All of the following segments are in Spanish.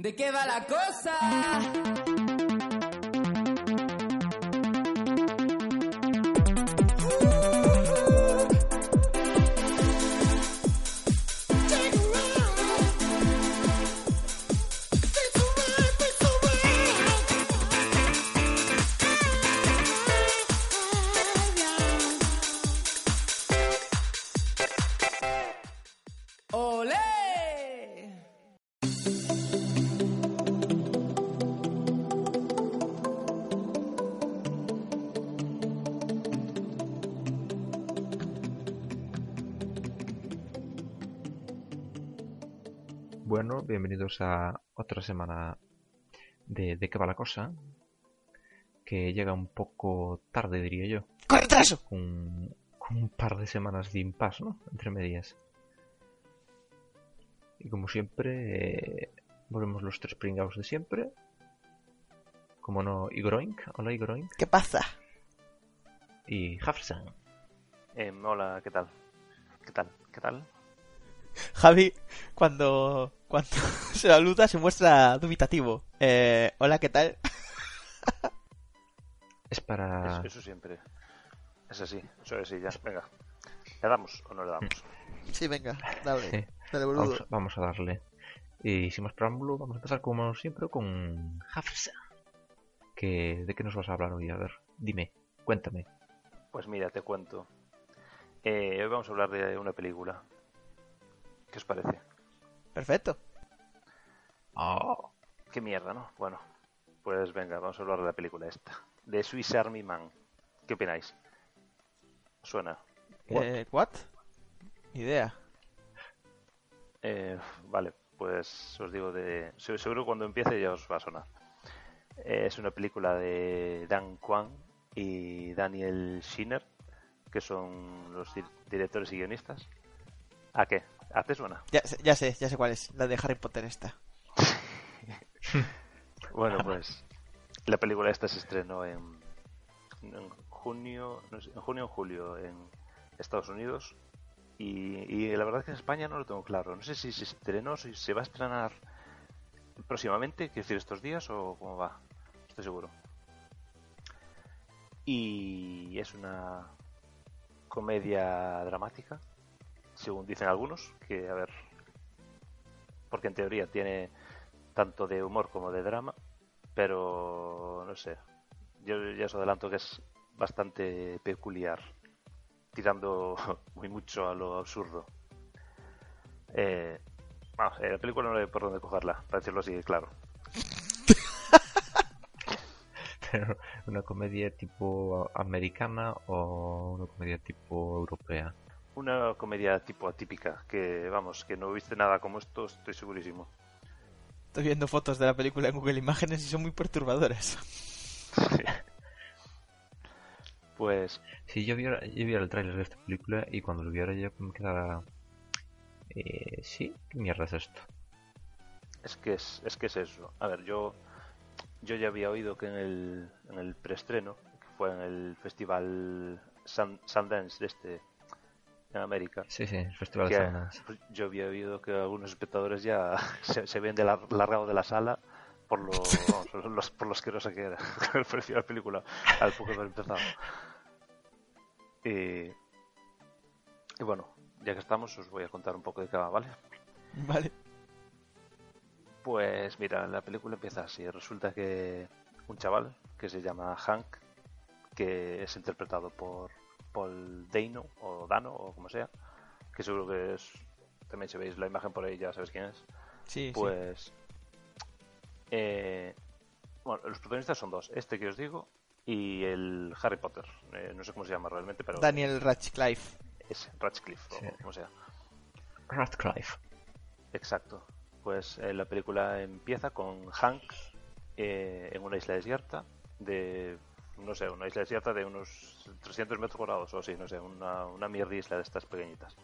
¿De qué va la cosa? Bienvenidos a otra semana de ¿De qué va la cosa? Que llega un poco tarde, diría yo. ¡Con retraso! Con, con un par de semanas de impasse, ¿no? Entre medias. Y como siempre, eh, volvemos los tres pringados de siempre. Como no, Igroink. Hola, Igroink. ¿Qué pasa? Y Hafsan. Em, hola, ¿qué tal? ¿Qué tal? ¿Qué tal? Javi, cuando, cuando se saluda se muestra dubitativo. Eh, hola, ¿qué tal? Es para... Eso, eso siempre. Es así, eso es así, ya. Venga. ¿Le damos o no le damos? Sí, venga, dale. Sí. Dale, Vamos, vamos a darle. Y sin más preámbulo, vamos a empezar como siempre con Hafsa. Que, ¿De qué nos vas a hablar hoy? A ver, dime, cuéntame. Pues mira, te cuento. Eh, hoy vamos a hablar de una película. ¿Qué os parece? Perfecto. Oh, Qué mierda, ¿no? Bueno, pues venga, vamos a hablar de la película esta. De Swiss Army Man. ¿Qué opináis? ¿Os ¿Suena? Eh, ¿What? Idea. Eh, vale, pues os digo de... se- Seguro cuando empiece ya os va a sonar. Eh, es una película de Dan Kwan y Daniel Schiner, que son los di- directores y guionistas. ¿A qué? ¿A te suena? Ya, sé- ya sé, ya sé cuál es. La de Harry Potter esta. Bueno, pues la película esta se estrenó en, en junio, no sé, en junio o julio en Estados Unidos y, y la verdad es que en España no lo tengo claro. No sé si se estrenó, si se va a estrenar próximamente, quiero decir estos días o cómo va. Estoy seguro. Y es una comedia dramática, según dicen algunos, que a ver, porque en teoría tiene tanto de humor como de drama, pero no sé. Yo ya os adelanto que es bastante peculiar, tirando muy mucho a lo absurdo. Eh, vamos, eh, la película no hay por dónde cogerla, para decirlo así, claro. una comedia tipo americana o una comedia tipo europea. Una comedia tipo atípica, que vamos, que no viste nada como esto, estoy segurísimo. Estoy viendo fotos de la película en Google Imágenes y son muy perturbadoras. Pues Si yo viera, yo viera el tráiler de esta película y cuando lo viera yo me quedara... Eh, sí, ¿qué mierda es esto? Es que es, es que es eso. A ver, yo yo ya había oído que en el, en el preestreno, que fue en el festival Sun- Sundance de este en América, Sí, sí, el Festival que, de Sundance. pues, yo había oído que algunos espectadores ya se, se ven de lar- largado de la sala por lo, vamos, por los, por lo asquerosa que era el precio de la película al poco de haber empezado. Y, y bueno, ya que estamos, os voy a contar un poco de qué va, ¿vale? Vale. Pues mira, la película empieza así. Resulta que un chaval que se llama Hank, que es interpretado por Paul Dano o Dano o como sea, que seguro que es también si veis la imagen por ahí ya sabéis quién es. Sí, Pues eh, bueno, los protagonistas son dos, este que os digo y el Harry Potter. Eh, no sé cómo se llama realmente, pero. Daniel Radcliffe. es Radcliffe Sí. o como sea. Radcliffe. Exacto. Pues eh, la película empieza con Hank eh, en una isla desierta de, no sé, una isla desierta de unos 300 metros cuadrados o así, no sé, una, una mierda isla de estas pequeñitas.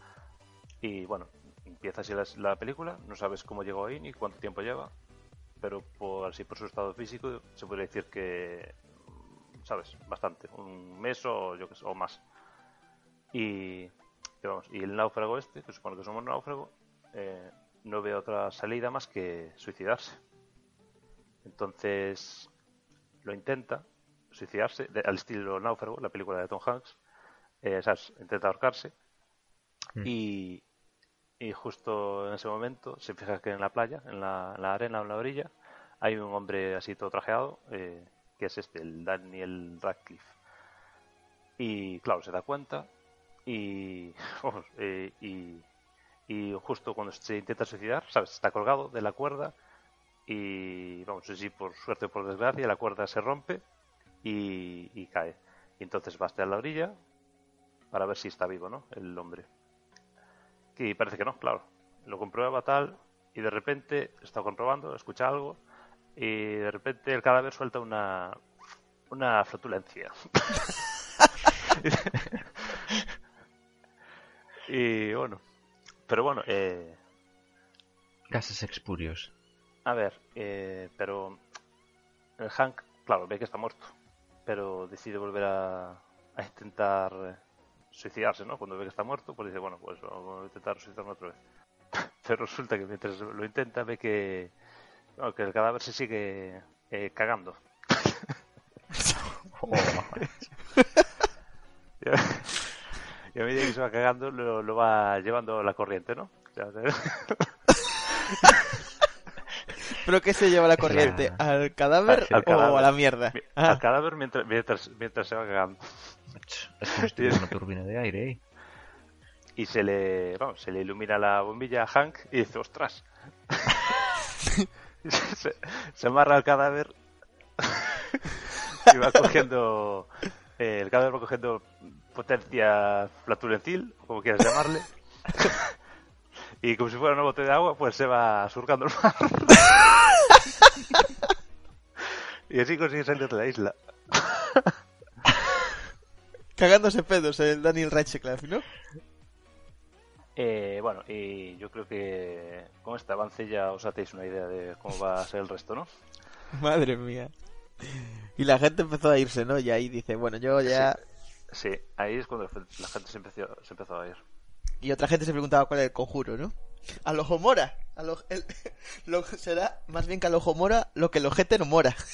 Y bueno, empieza así la, la película, no sabes cómo llegó ahí ni cuánto tiempo lleva, pero por así por su estado físico se podría decir que, sabes, bastante, un mes o yo que sé, o más. Y, vamos, y el náufrago este, que supone que es un náufrago, eh, no ve otra salida más que suicidarse. Entonces lo intenta suicidarse, de- al estilo Náufrago, la película de Tom Hanks. Eh, ¿sabes? Intenta ahorcarse. Mm. Y, y justo en ese momento se fija que en la playa, en la, en la arena o en la orilla, hay un hombre así todo trajeado, eh, que es este, el Daniel Radcliffe. Y claro, se da cuenta y, vamos, eh, y, y justo cuando se intenta suicidar, ¿sabes? Está colgado de la cuerda y, vamos, sí, por suerte o por desgracia, la cuerda se rompe y, y cae. Y entonces va hasta la orilla para ver si está vivo, ¿no? El hombre. Y parece que no, claro. Lo comprueba tal y de repente está comprobando, escucha algo y de repente el cadáver suelta una una flatulencia. y bueno, pero bueno, eh, Gases expurios. a ver, eh, pero el Hank, claro, ve que está muerto, pero decide volver a, a intentar eh, suicidarse, ¿no? Cuando ve que está muerto, pues dice, bueno, pues vamos a intentar suicidarme otra vez. Pero resulta que mientras lo intenta ve que, el cadáver se sigue eh, cagando. a, y a medida que se va cagando lo, lo va llevando la corriente, ¿no? ¿Pero qué se lleva la corriente? ¿Al cadáver Al o cadáver. a la mierda? mi- Ah, al cadáver mientras, mientras, mientras se va cagando. Es como si tuviera una turbina de aire, ¿eh? y se le, vamos, se le ilumina la bombilla a Hank y dice, ostras. se, se amarra al cadáver y va cogiendo, eh, el cadáver va cogiendo potencia flatulencil, o como quieras llamarle. Y como si fuera una botella de agua, pues se va surcando el mar. y así consigue salir de la isla. Cagándose pedos el Daniel Radcliffe, ¿no? Eh, bueno, y yo creo que con este avance ya os hacéis una idea de cómo va a ser el resto, ¿no? Madre mía. Y la gente empezó a irse, ¿no? Y ahí dice, bueno, yo ya... Sí, ahí es cuando la gente se empezó, se empezó a ir. Y otra gente se preguntaba cuál era el conjuro, ¿no? A lo Mora. A lo, el- lo- será más bien que a lo Mora lo que el ojete no mora.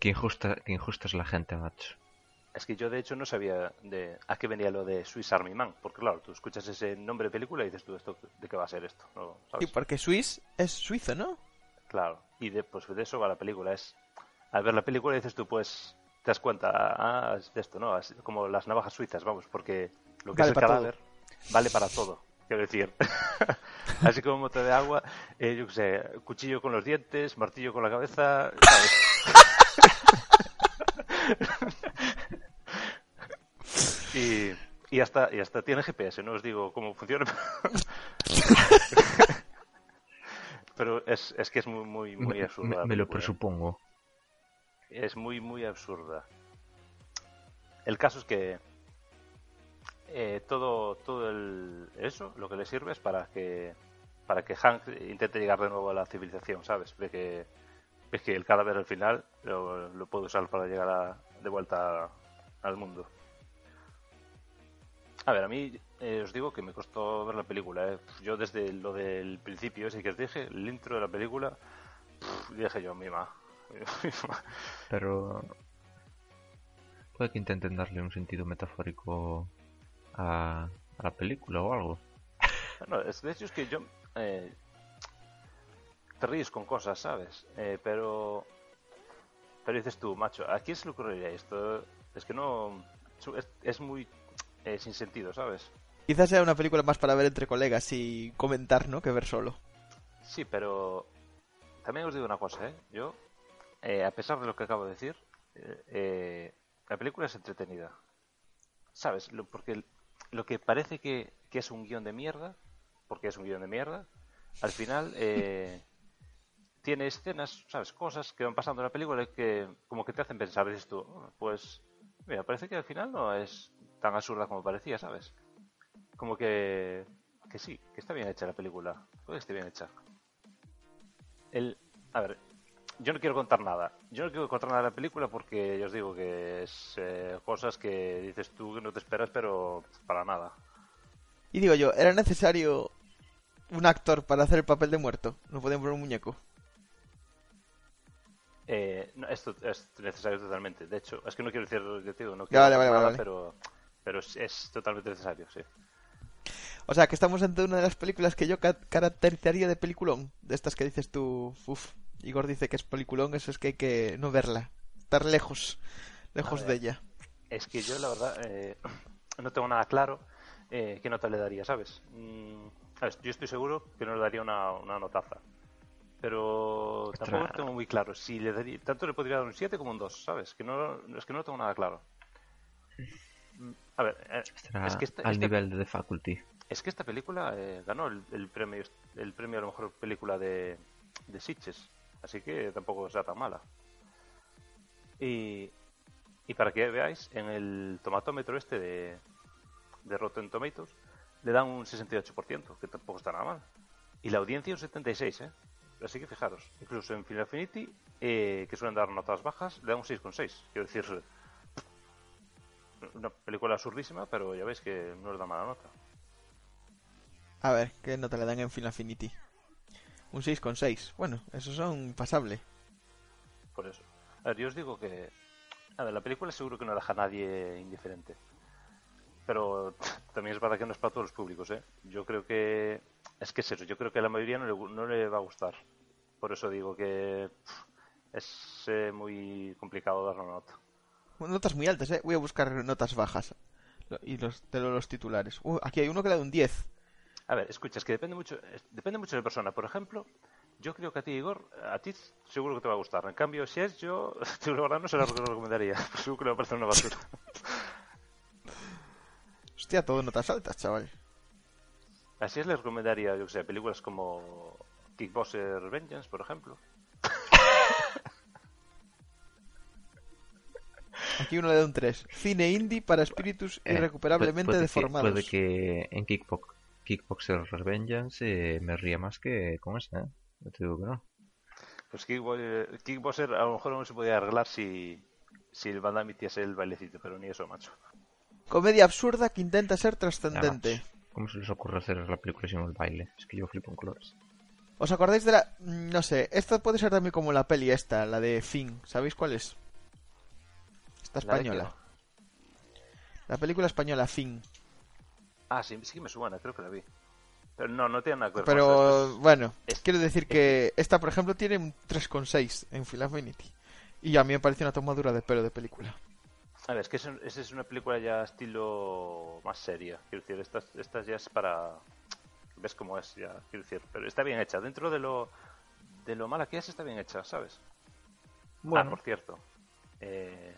Qué injusta, qué injusta es la gente, macho. Es que yo de hecho no sabía de a qué venía lo de Swiss Army Man, porque claro, tú escuchas ese nombre de película y dices tú, ¿esto, ¿de qué va a ser esto? No, porque Swiss es suizo, ¿no? Claro, y de, pues de eso va la película. Es Al ver la película dices tú, pues te das cuenta, ah, es de esto, ¿no? Es como las navajas suizas, vamos, porque lo que Vale es el cadáver vale para todo, quiero decir. Así como un mote de agua, eh, yo qué sé, cuchillo con los dientes, martillo con la cabeza, ¿sabes? y, y hasta y hasta tiene GPS, no os digo cómo funciona. Pero es, es que es muy muy muy absurda. me- lo presupongo. Es muy, muy absurda. El caso es que eh, todo, todo el, eso lo que le sirve es para que para que Hank intente llegar de nuevo a la civilización, ¿sabes? Ve que, que el cadáver al final lo, lo puede usar para llegar a- de vuelta al mundo. A ver, a mí eh, os digo que me costó ver la película. ¿eh? Yo desde lo del principio, ese que os dije, el intro de la película, dije yo, mima. Pero puede que intenten darle un sentido metafórico a, a la película o algo. No, es, de hecho es que yo... eh, te ríes con cosas, ¿sabes? Eh, pero... Pero dices tú, macho, ¿a quién se le ocurriría esto? Es que no... Es, es muy eh, sin sentido, ¿sabes? Quizás sea una película más para ver entre colegas y comentar, ¿no? Que ver solo. Sí, pero... También os digo una cosa, ¿eh? Yo, eh, a pesar de lo que acabo de decir, eh, eh, la película es entretenida. ¿Sabes? Lo, porque lo que parece que, que es un guion de mierda, porque es un guion de mierda, al final eh, tiene escenas, ¿sabes? Cosas que van pasando en la película que como que te hacen pensar, dices tú, "Oh, pues, mira, parece que al final no es tan absurda como parecía, ¿sabes? Como que, que sí, que está bien hecha la película, puede que esté bien hecha. El, a ver, yo no quiero contar nada. Yo no quiero contar nada de la película porque ya os digo que es eh, cosas que dices tú que no te esperas, pero para nada. Y digo yo, ¿era necesario un actor para hacer el papel de muerto? No podían poner un muñeco. Eh, no, esto es necesario totalmente. De hecho, es que no quiero decir, yo digo, no quiero vale, vale, nada, vale. pero, pero es, es totalmente necesario, sí. O sea, que estamos ante una de las películas que yo ca- caracterizaría de peliculón. De estas que dices tú, uff, Igor dice que es peliculón, eso es que hay que no verla. Estar lejos, lejos de ella. Es que yo, la verdad, eh, no tengo nada claro eh, qué nota le daría, ¿sabes? Mm, ¿sabes? Yo estoy seguro que no le daría una, una notaza. Pero tampoco tengo muy claro si le daría. Tanto le podría dar un 7 como un 2, ¿sabes? Que no, es que no lo tengo nada claro. A ver, eh, es que esta, al esta- nivel de The Faculty. es que esta película eh, ganó el, el premio el premio a la mejor película de, de Sitges, así que tampoco será tan mala. Y, y para que veáis, en el tomatómetro este de, de Rotten Tomatoes le dan un 68%, que tampoco está nada mal. Y la audiencia un 76%, ¿eh? Así que fijaros, incluso en Final Affinity, eh, que suelen dar notas bajas, le dan un 6,6. Quiero decir, una película absurdísima, pero ya veis que no les da mala nota. A ver, ¿qué nota le dan en Final Affinity? Un 6,6. Bueno, eso son pasable. Por eso. A ver, yo os digo que. A ver, la película seguro que no deja a nadie indiferente. Pero también es verdad que no es para todos los públicos, ¿eh? Yo creo que. Es que es eso, yo creo que a la mayoría no le, no le va a gustar. Por eso digo que. pff, Es eh, muy complicado dar una nota. Notas muy altas, eh. Voy a buscar notas bajas. Y los, de los titulares. Uh, aquí hay uno que le da un 10. A ver, escucha, es que depende mucho, depende mucho de la persona. Por ejemplo, yo creo que a ti, Igor, a ti seguro que te va a gustar. En cambio, si es yo, la verdad no se lo recomendaría. Seguro que le va a parecer una basura. Hostia, todo notas altas, chaval. Así es, les recomendaría, yo que sé, películas como Kickboxer Vengeance, por ejemplo. Aquí uno le da un 3. Cine indie para espíritus Eh, irrecuperablemente puede que- deformados. puede que en Kickbox, Kickboxer Vengeance eh, me ría más que con esa, ¿eh? Yo te digo que no. Pues Kickbo- Kickboxer a lo mejor no se podía arreglar si, si el Van Damme hiciese el bailecito, pero ni eso, macho. Comedia absurda que intenta ser trascendente. ¿Cómo se les ocurre hacer la película sin el baile? Es que yo flipo en colores. ¿Os acordáis de la...? mm, No sé, esto puede ser también como la peli esta, la de Finn. ¿Sabéis cuál es? Esta ¿La española. La película española Finn. Ah, sí, sí que me suena, creo que la vi. Pero no, no tiene nada que ver con Pero bueno, es- quiero decir que esta, por ejemplo, tiene un 3,6 en Film Affinity. Y a mí me parece una tomadura de pelo de película. A ver, es que es, un- esa es una película ya estilo más seria. Quiero decir, esta, esta ya es para... Ves cómo es, ya, quiero decir. Pero está bien hecha. Dentro de lo, de lo mala que es, está bien hecha, ¿sabes? Ah, por cierto. Eh...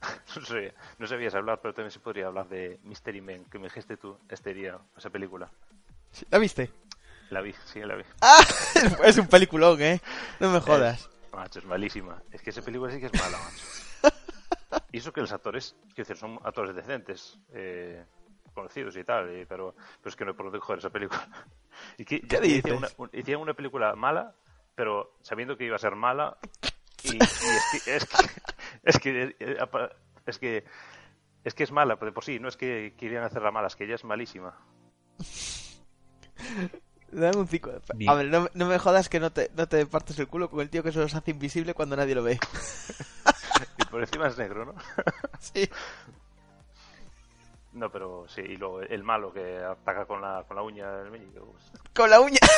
no, sé, no sabías hablar, pero también se podría hablar de Mystery Men, que me dijiste tú, este día, esa película. ¿La viste? La vi, sí, la vi. ¡Ah! es un peliculón, ¿eh? No me jodas. Macho, es malísima. Es que esa película sí que es mala, macho. Y eso que los actores, quiero decir, son actores decentes, eh, conocidos y tal, y- pero, pero es que no coger esa película. Y que, ¿Qué ya? Hicieron una, un- hicieron una película mala, pero sabiendo que iba a ser mala, y, y es que, es que, es que, eh, apa- es que, es que es mala, de por sí, no es que querían hacerla mala, es que ella es malísima. Le dan un 5. Bien. A ver, no, no me jodas que no te, no te partes el culo con el tío que se los hace invisible cuando nadie lo ve. Y por encima es negro, ¿no? sí. No, pero sí, y luego el malo que ataca con la, con la uña del meñique. pues, Con la uña.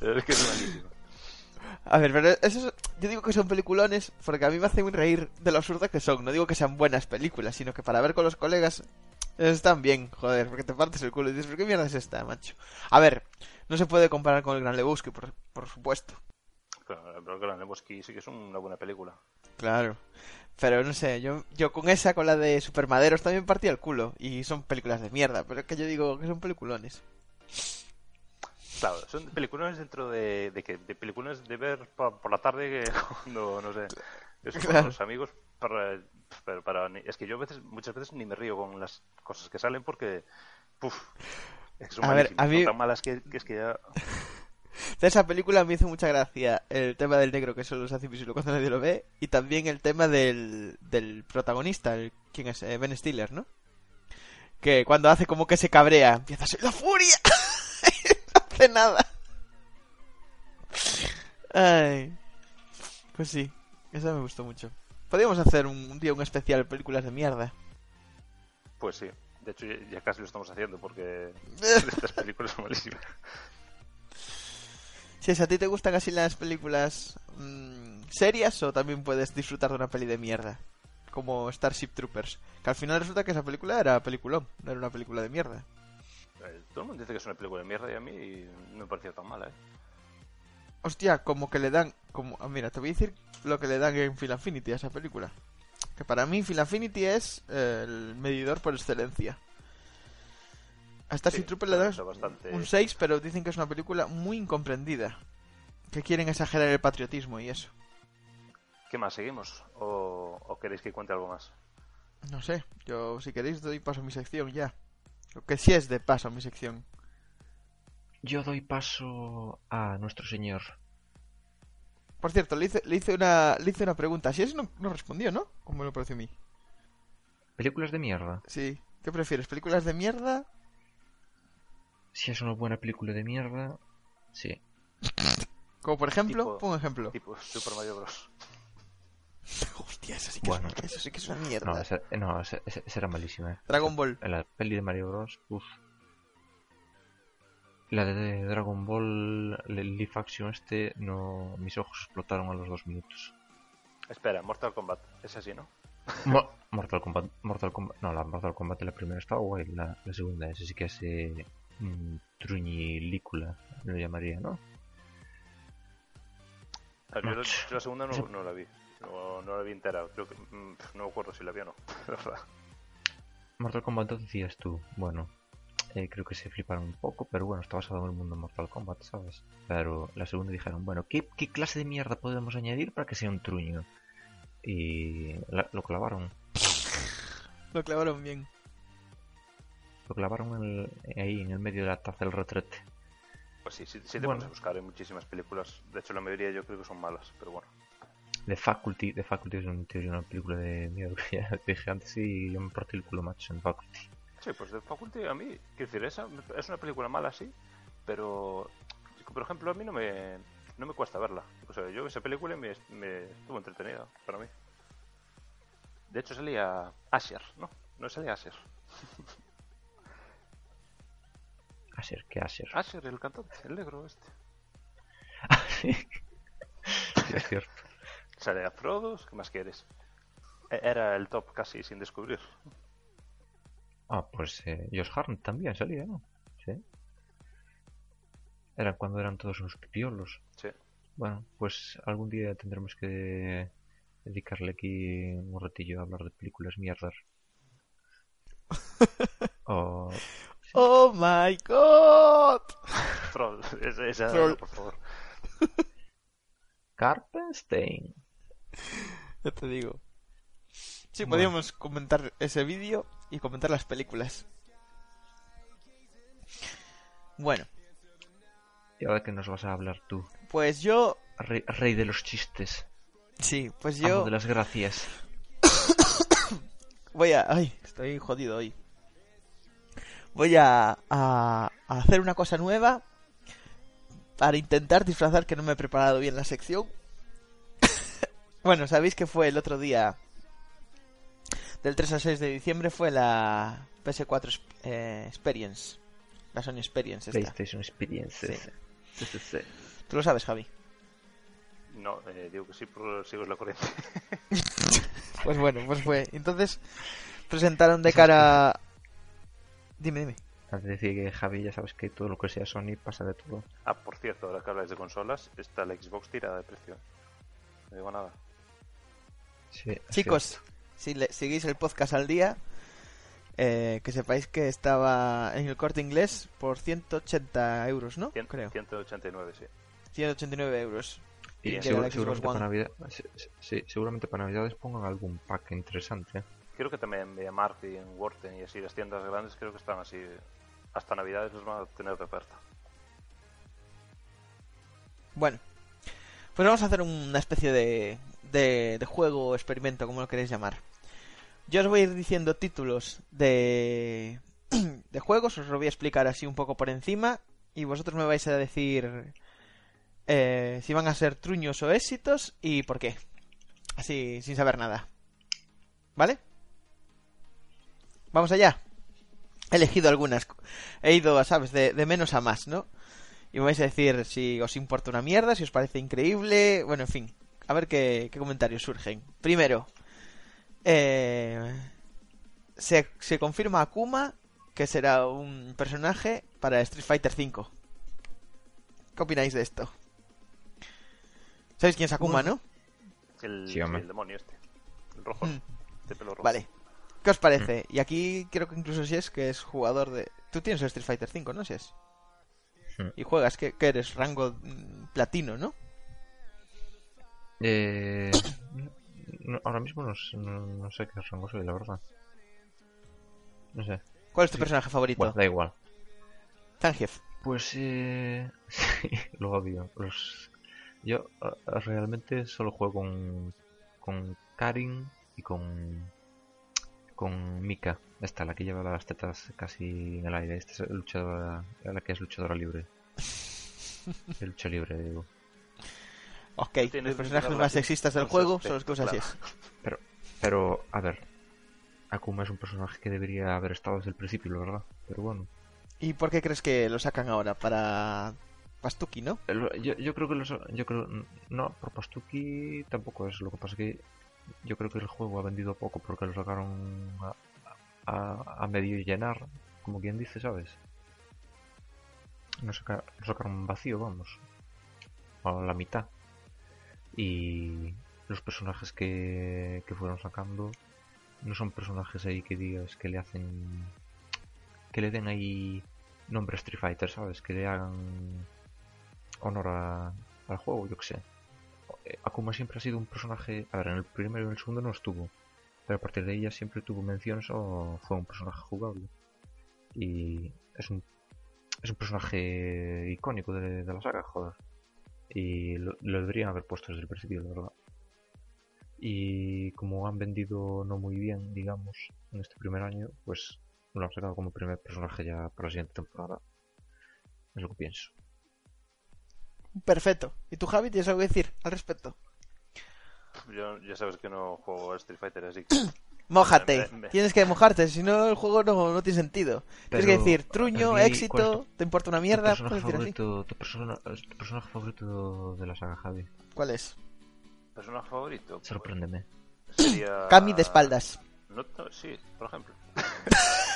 Pero es que es malísimo. A ver, pero eso es- yo digo que son peliculones porque a mí me hace muy reír de lo absurdas que son. No digo que sean buenas películas, sino que para ver con los colegas están bien, joder, porque te partes el culo y dices, ¿pero qué mierda es esta, macho? A ver, no se puede comparar con el Gran Lebowski, por, por supuesto. Pero, pero Gran Lebowski sí que es una buena película. Claro. Pero no sé, yo, yo con esa, con la de Supermaderos, también partía el culo. Y son películas de mierda, pero es que yo digo que son peliculones. Claro, son peliculones dentro de, de que de peliculones de ver por la tarde que cuando no sé, eso con Claro. los amigos para pero para es que yo a veces muchas veces ni me río con las cosas que salen porque puf, es que son A ver, malísimas, a mí- son tan malas que, que es que ya De esa película me hizo mucha gracia el tema del negro que solo se hace invisible cuando nadie lo ve. Y también el tema del, del protagonista, el, ¿quién es? Eh, Ben Stiller, ¿no? Que cuando hace como que se cabrea, empieza a ser la furia. Hace nada. Ay. Pues sí, esa me gustó mucho. Podríamos hacer un, un día un especial de películas de mierda. Pues sí. De hecho, ya, ya casi lo estamos haciendo porque estas películas son malísimas. Si es, a ti te gustan así las películas mm, serias o también puedes disfrutar de una peli de mierda. Como Starship Troopers. Que al final resulta que esa película era peliculón, no era una película de mierda. Eh, Todo el mundo dice que es una película de mierda y a mí no me pareció tan mala, ¿eh? Hostia, como que le dan... como ah, Mira, te voy a decir lo que le dan en Film Affinity a esa película. Que para mí Film Affinity es eh, el medidor por excelencia. A Starship Sí, Troopers le dan bastante- un 6, pero dicen que es una película muy incomprendida. Que quieren exagerar el patriotismo y eso. ¿Qué más? ¿Seguimos? ¿O, o queréis que cuente algo más? No sé, yo si queréis doy paso a mi sección ya. Lo que sí es de paso a mi sección. Yo doy paso a nuestro señor. Por cierto, le hice, le hice, una, le hice una pregunta. Si eso no, no respondió, ¿no? Como me lo pareció a mí. Películas de mierda. Sí. ¿Qué prefieres? ¿Películas de mierda? Si es una buena película de mierda, sí. Como por ejemplo, Tipo- un ejemplo. Tipo Super Mario Bros. Hostia, eso sí que, Bueno. es, eso sí que es una mierda. No, esa, eh, no, esa, esa- esa era malísima. eh. Dragon Ball. En la peli de Mario Bros. Uf. La de Dragon Ball, el live action este, no, mis ojos explotaron a los dos minutos. Espera, Mortal Kombat. Es así, ¿no? Mo- Mortal Kombat, Mortal Kombat, no, la Mortal Kombat de la primera estaba guay, la, la segunda, ese sí que es eh, mm, truñilícula, lo llamaría, ¿no? A ver, yo, la- Macho. yo la segunda no la vi. No, no la vi entera. Creo que, mm, no me acuerdo si la vi o no. Mortal Kombat 2 decías tú, bueno, eh, creo que se fliparon un poco, pero bueno, está basado en el mundo de Mortal Kombat, ¿sabes? Pero la segunda dijeron, bueno, ¿qué, qué clase de mierda podemos añadir para que sea un truño? Y la- lo clavaron, Lo clavaron bien. lo clavaron en el- ahí en el medio de la taza del retrete. Pues sí, sí, sí te Bueno. pones a buscar en muchísimas películas. De hecho, la mayoría yo creo que son malas, pero bueno. The Faculty, The Faculty es un, teoría, una película de miedo que ya te dije antes y yo me partí el culo macho en Faculty. Sí, pues de Faculty a mí, quiero decir, esa es una película mala, sí, pero por ejemplo a mí no me, no me cuesta verla. O sea, yo esa película me, me estuvo entretenida para mí. De hecho salía Asher, ¿no? No salía Asher. Asher, ¿qué Asher? Asher, el cantante, el negro este. sí. Sí, es cierto. Salía Frodo, ¿qué más quieres? E- Era el top casi sin descubrir. Ah, pues eh, Josh Hartnett también salía, ¿no? Sí. Era cuando eran todos unos pipiolos. Sí. Bueno, pues algún día tendremos que dedicarle aquí un ratillo a hablar de películas mierdas. o ¡Oh my god! Troll, esa, esa Troll. por favor. Carpenstein. Ya te digo. Sí, Bueno. podríamos comentar ese vídeo y comentar las películas. Bueno, ¿Y ahora que nos vas a hablar tú? pues yo... Rey, rey de los chistes. Sí, pues Amo yo de las gracias. voy a... Ay, estoy jodido hoy. Voy a, a, a hacer una cosa nueva para intentar disfrazar que no me he preparado bien la sección. Bueno, sabéis que fue el otro día del 3 al 6 de diciembre fue la PS4 Sp- eh, Experience. La Sony Experience esta. PlayStation Experience. Sí. Sí, sí, sí. Tú lo sabes, Javi. No, eh, digo que sí, pero sigo la corriente. Pues bueno, pues fue. Entonces presentaron de cara... Dime, dime. Antes decía que Javi, ya sabes que todo lo que sea Sony pasa de todo. Ah, por cierto, ahora que habláis de consolas, está la Xbox tirada de precio. No digo nada. Sí, es Chicos, si le, seguís el podcast al día, eh, que sepáis que estaba en el corte inglés por 180 euros, ¿no? Cien- Creo. 189, sí. 189 euros. Y Bien. seguro- seguramente, para. Navidad, sí, seguramente para Navidades pongan algún pack interesante. Creo que también en y en Worten y así, las tiendas grandes creo que están así. Hasta Navidades los van a tener de oferta. Bueno, pues vamos a hacer una especie de, de, de juego o experimento, como lo queréis llamar. Yo os voy a ir diciendo títulos de, de juegos, os lo voy a explicar así un poco por encima, y vosotros me vais a decir eh, si van a ser truños o éxitos y por qué. Así, sin saber nada. ¿Vale? Vamos allá. He elegido algunas. He ido, ¿sabes? De, de menos a más, ¿no? Y me vais a decir si os importa una mierda, si os parece increíble. Bueno, en fin. A ver qué, qué comentarios surgen. Primero. Eh, se, se confirma Akuma que será un personaje para Street Fighter V. ¿Qué opináis de esto? ¿Sabéis quién es Akuma, no? El, Sí, hombre. el demonio este. El rojo. Mm. De pelo rojo. Vale. ¿Qué os parece? Y aquí creo que incluso si es que es jugador de... Tú tienes el Street Fighter V, ¿no? Si es. Mm. Y juegas, que eres? Rango mm, platino, ¿no? Eh, no- ahora mismo no, sé- no, no sé qué rango soy, la verdad. No sé. ¿Cuál es tu Sí. personaje favorito? Bueno, da igual. Zangief. Pues eh... lo odio. Los... Yo realmente solo juego con, con Karin y con con Mika. Esta, la que lleva las tetas casi en el aire. Esta es luchadora, la que es luchadora libre. De lucha libre, digo. Ok, Tienes los personajes más sexistas del juego son los que usan así claro. es. Pero, a ver, Akuma es un personaje que debería haber estado desde el principio, la verdad. Pero bueno, ¿Y por qué crees que lo sacan ahora? Para Pastuki, ¿no? El- Yo, yo creo que los, yo creo no por Pastuki tampoco es lo que pasa que yo creo que el juego ha vendido poco porque lo sacaron a, a, a medio llenar como quien dice sabes no saca, lo sacaron vacío vamos a la mitad y los personajes que, que fueron sacando no son personajes ahí que digas que le hacen que le den ahí nombre Street Fighter sabes que le hagan honor a- al juego, yo que sé. Akuma siempre ha sido un personaje. A ver, en el primero y en el segundo no estuvo. Pero a partir de ya siempre tuvo menciones o fue un personaje jugable. Y es un, es un personaje icónico de, de la saga, joder. Y lo, lo deberían haber puesto desde el principio, la verdad. Y como han vendido no muy bien, digamos, en este primer año, pues lo han sacado como primer personaje ya para la siguiente temporada. Es lo que pienso. Perfecto. ¿Y tú, Javi, tienes algo que decir al respecto? Yo ya sabes que no juego a Street Fighter, así que Mójate. Tienes que mojarte, si no el juego no, no tiene sentido. Tienes que decir truño, Eli, ¿cuál éxito, te importa una ¿Tu mierda. personaje, Puedes decir así. favorito, tu, persona, tu personaje favorito de la saga, Javi? ¿Cuál es? personaje favorito. pues, Sorpréndeme. sería... Cami de espaldas. No, no, sí, por ejemplo.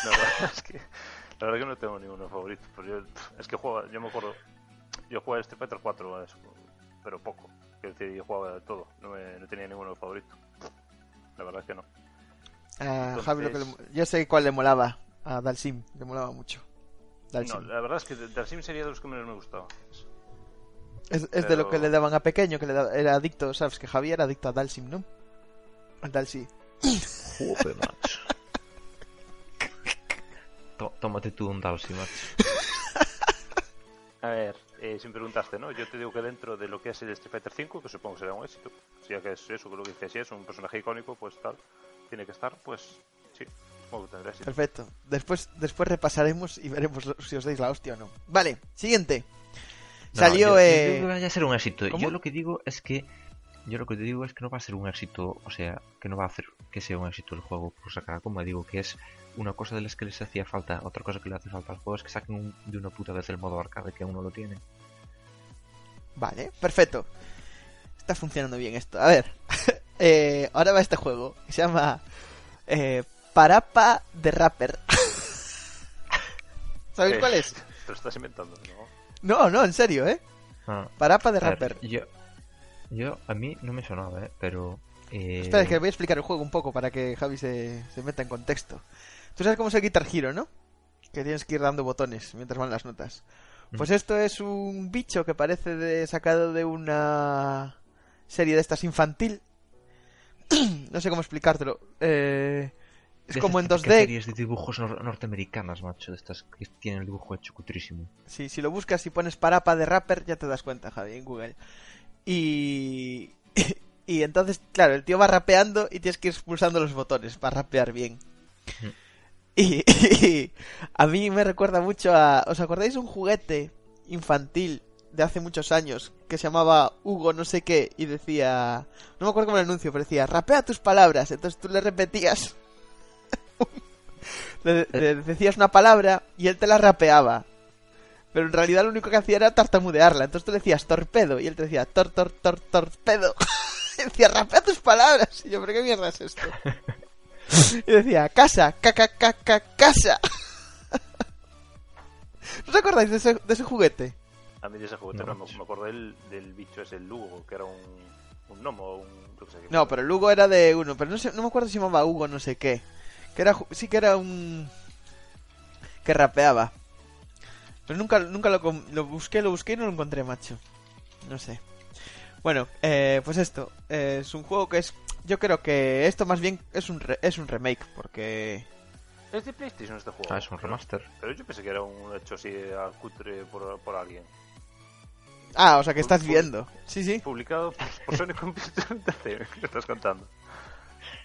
No, la verdad es que la verdad que no tengo ninguno favorito. Pero yo, es que juego, yo me acuerdo, yo jugaba Street Fighter 4, es- pero poco. Quiero decir, yo jugaba de todo, no, me- no tenía ninguno favorito. La verdad es que no. A Entonces- Javi lo que le Yo sé cuál le molaba a Dalsim, le molaba mucho. No, Dalsim. la verdad es que The Sim sería de los que menos me gustaba. Es, es de lo que le daban a pequeño, que le da- era adicto, ¿sabes? Que Javier era adicto a Dalsim, ¿no? Al Dalsim. Joder, macho. Tó- Tómate tú un Dalsi, macho. A ver, eh, si me preguntaste, ¿no? Yo te digo que dentro de lo que es el Street Fighter 5, que supongo que será un éxito, si ya que es eso, que lo que dices, si es un personaje icónico, pues tal, tiene que estar, pues sí, supongo que tendrá. Perfecto. Después, después repasaremos y veremos si os dais la hostia o no. Vale, siguiente. No, Salió, yo, yo eh, digo que vaya a ser un éxito. ¿Cómo? Yo lo que digo es que. Yo lo que te digo es que no va a ser un éxito. O sea, que no va a hacer que sea un éxito el juego por sacar. Como digo, que es una cosa de las que les hacía falta. Otra cosa que le hace falta al juego es que saquen un- de una puta vez el modo arcade que aún no lo tiene. Vale, perfecto. Está funcionando bien esto. A ver, eh, ahora va este juego. que Se llama eh, Parapa de Rapper. ¿Sabéis Eh, cuál es? Te lo estás inventando, ¿no? No, no, en serio, ¿eh? Ah, Parapa de ver, Rapper. yo, yo, a mí no me sonaba, ¿eh? Pero. Eh, Espera, es que voy a explicar el juego un poco para que Javi se, se meta en contexto. Tú sabes cómo es el Guitar Hero, ¿no? Que tienes que ir dando botones mientras van las notas. Pues esto es un bicho que parece de, sacado de una serie de estas infantil. no sé cómo explicártelo. Eh, es de como en estas típicas 2D. series de dibujos nor- norteamericanas, macho. De estas que tienen el dibujo hecho cutrísimo. Sí, si lo buscas y pones parapa de rapper, ya te das cuenta, Javi, en Google. Y. Y entonces, claro, el tío va rapeando y tienes que ir pulsando los botones para rapear bien. Mm. Y, y a mí me recuerda mucho a. ¿Os acordáis de un juguete infantil de hace muchos años que se llamaba Hugo no sé qué y decía... No me acuerdo cómo el anuncio, pero decía, rapea tus palabras. Entonces tú le repetías... le, le decías una palabra y él te la rapeaba. Pero en realidad lo único que hacía era tartamudearla. Entonces tú le decías torpedo y él te decía tor, tor, tor, torpedo. y decía, rapea tus palabras. Y yo, ¿pero qué mierda es esto? y decía, casa, caca, caca, casa. ¿No os acordáis de ese, de ese juguete? A mí de ese juguete No. no, me, me acuerdo del, del bicho ese, el Lugo, que era un, un gnomo, un... No, pero el Hugo era de uno, pero no, sé, no me acuerdo si se llamaba Hugo no sé qué. Que era, sí que era un... que rapeaba. Pero nunca, nunca lo, com- lo busqué, lo busqué y no lo encontré, macho. No sé. Bueno, eh, pues esto. eh, es un juego que es... Yo creo que esto más bien es un, re- es un remake, porque... Es de PlayStation este juego. Ah, es un remaster. Pero yo pensé que era un hecho así al cutre por, por alguien. Ah, o sea que estás Pu- viendo. Sí, sí. Publicado por, por Sony Computer Entertainment. ¿Qué estás contando?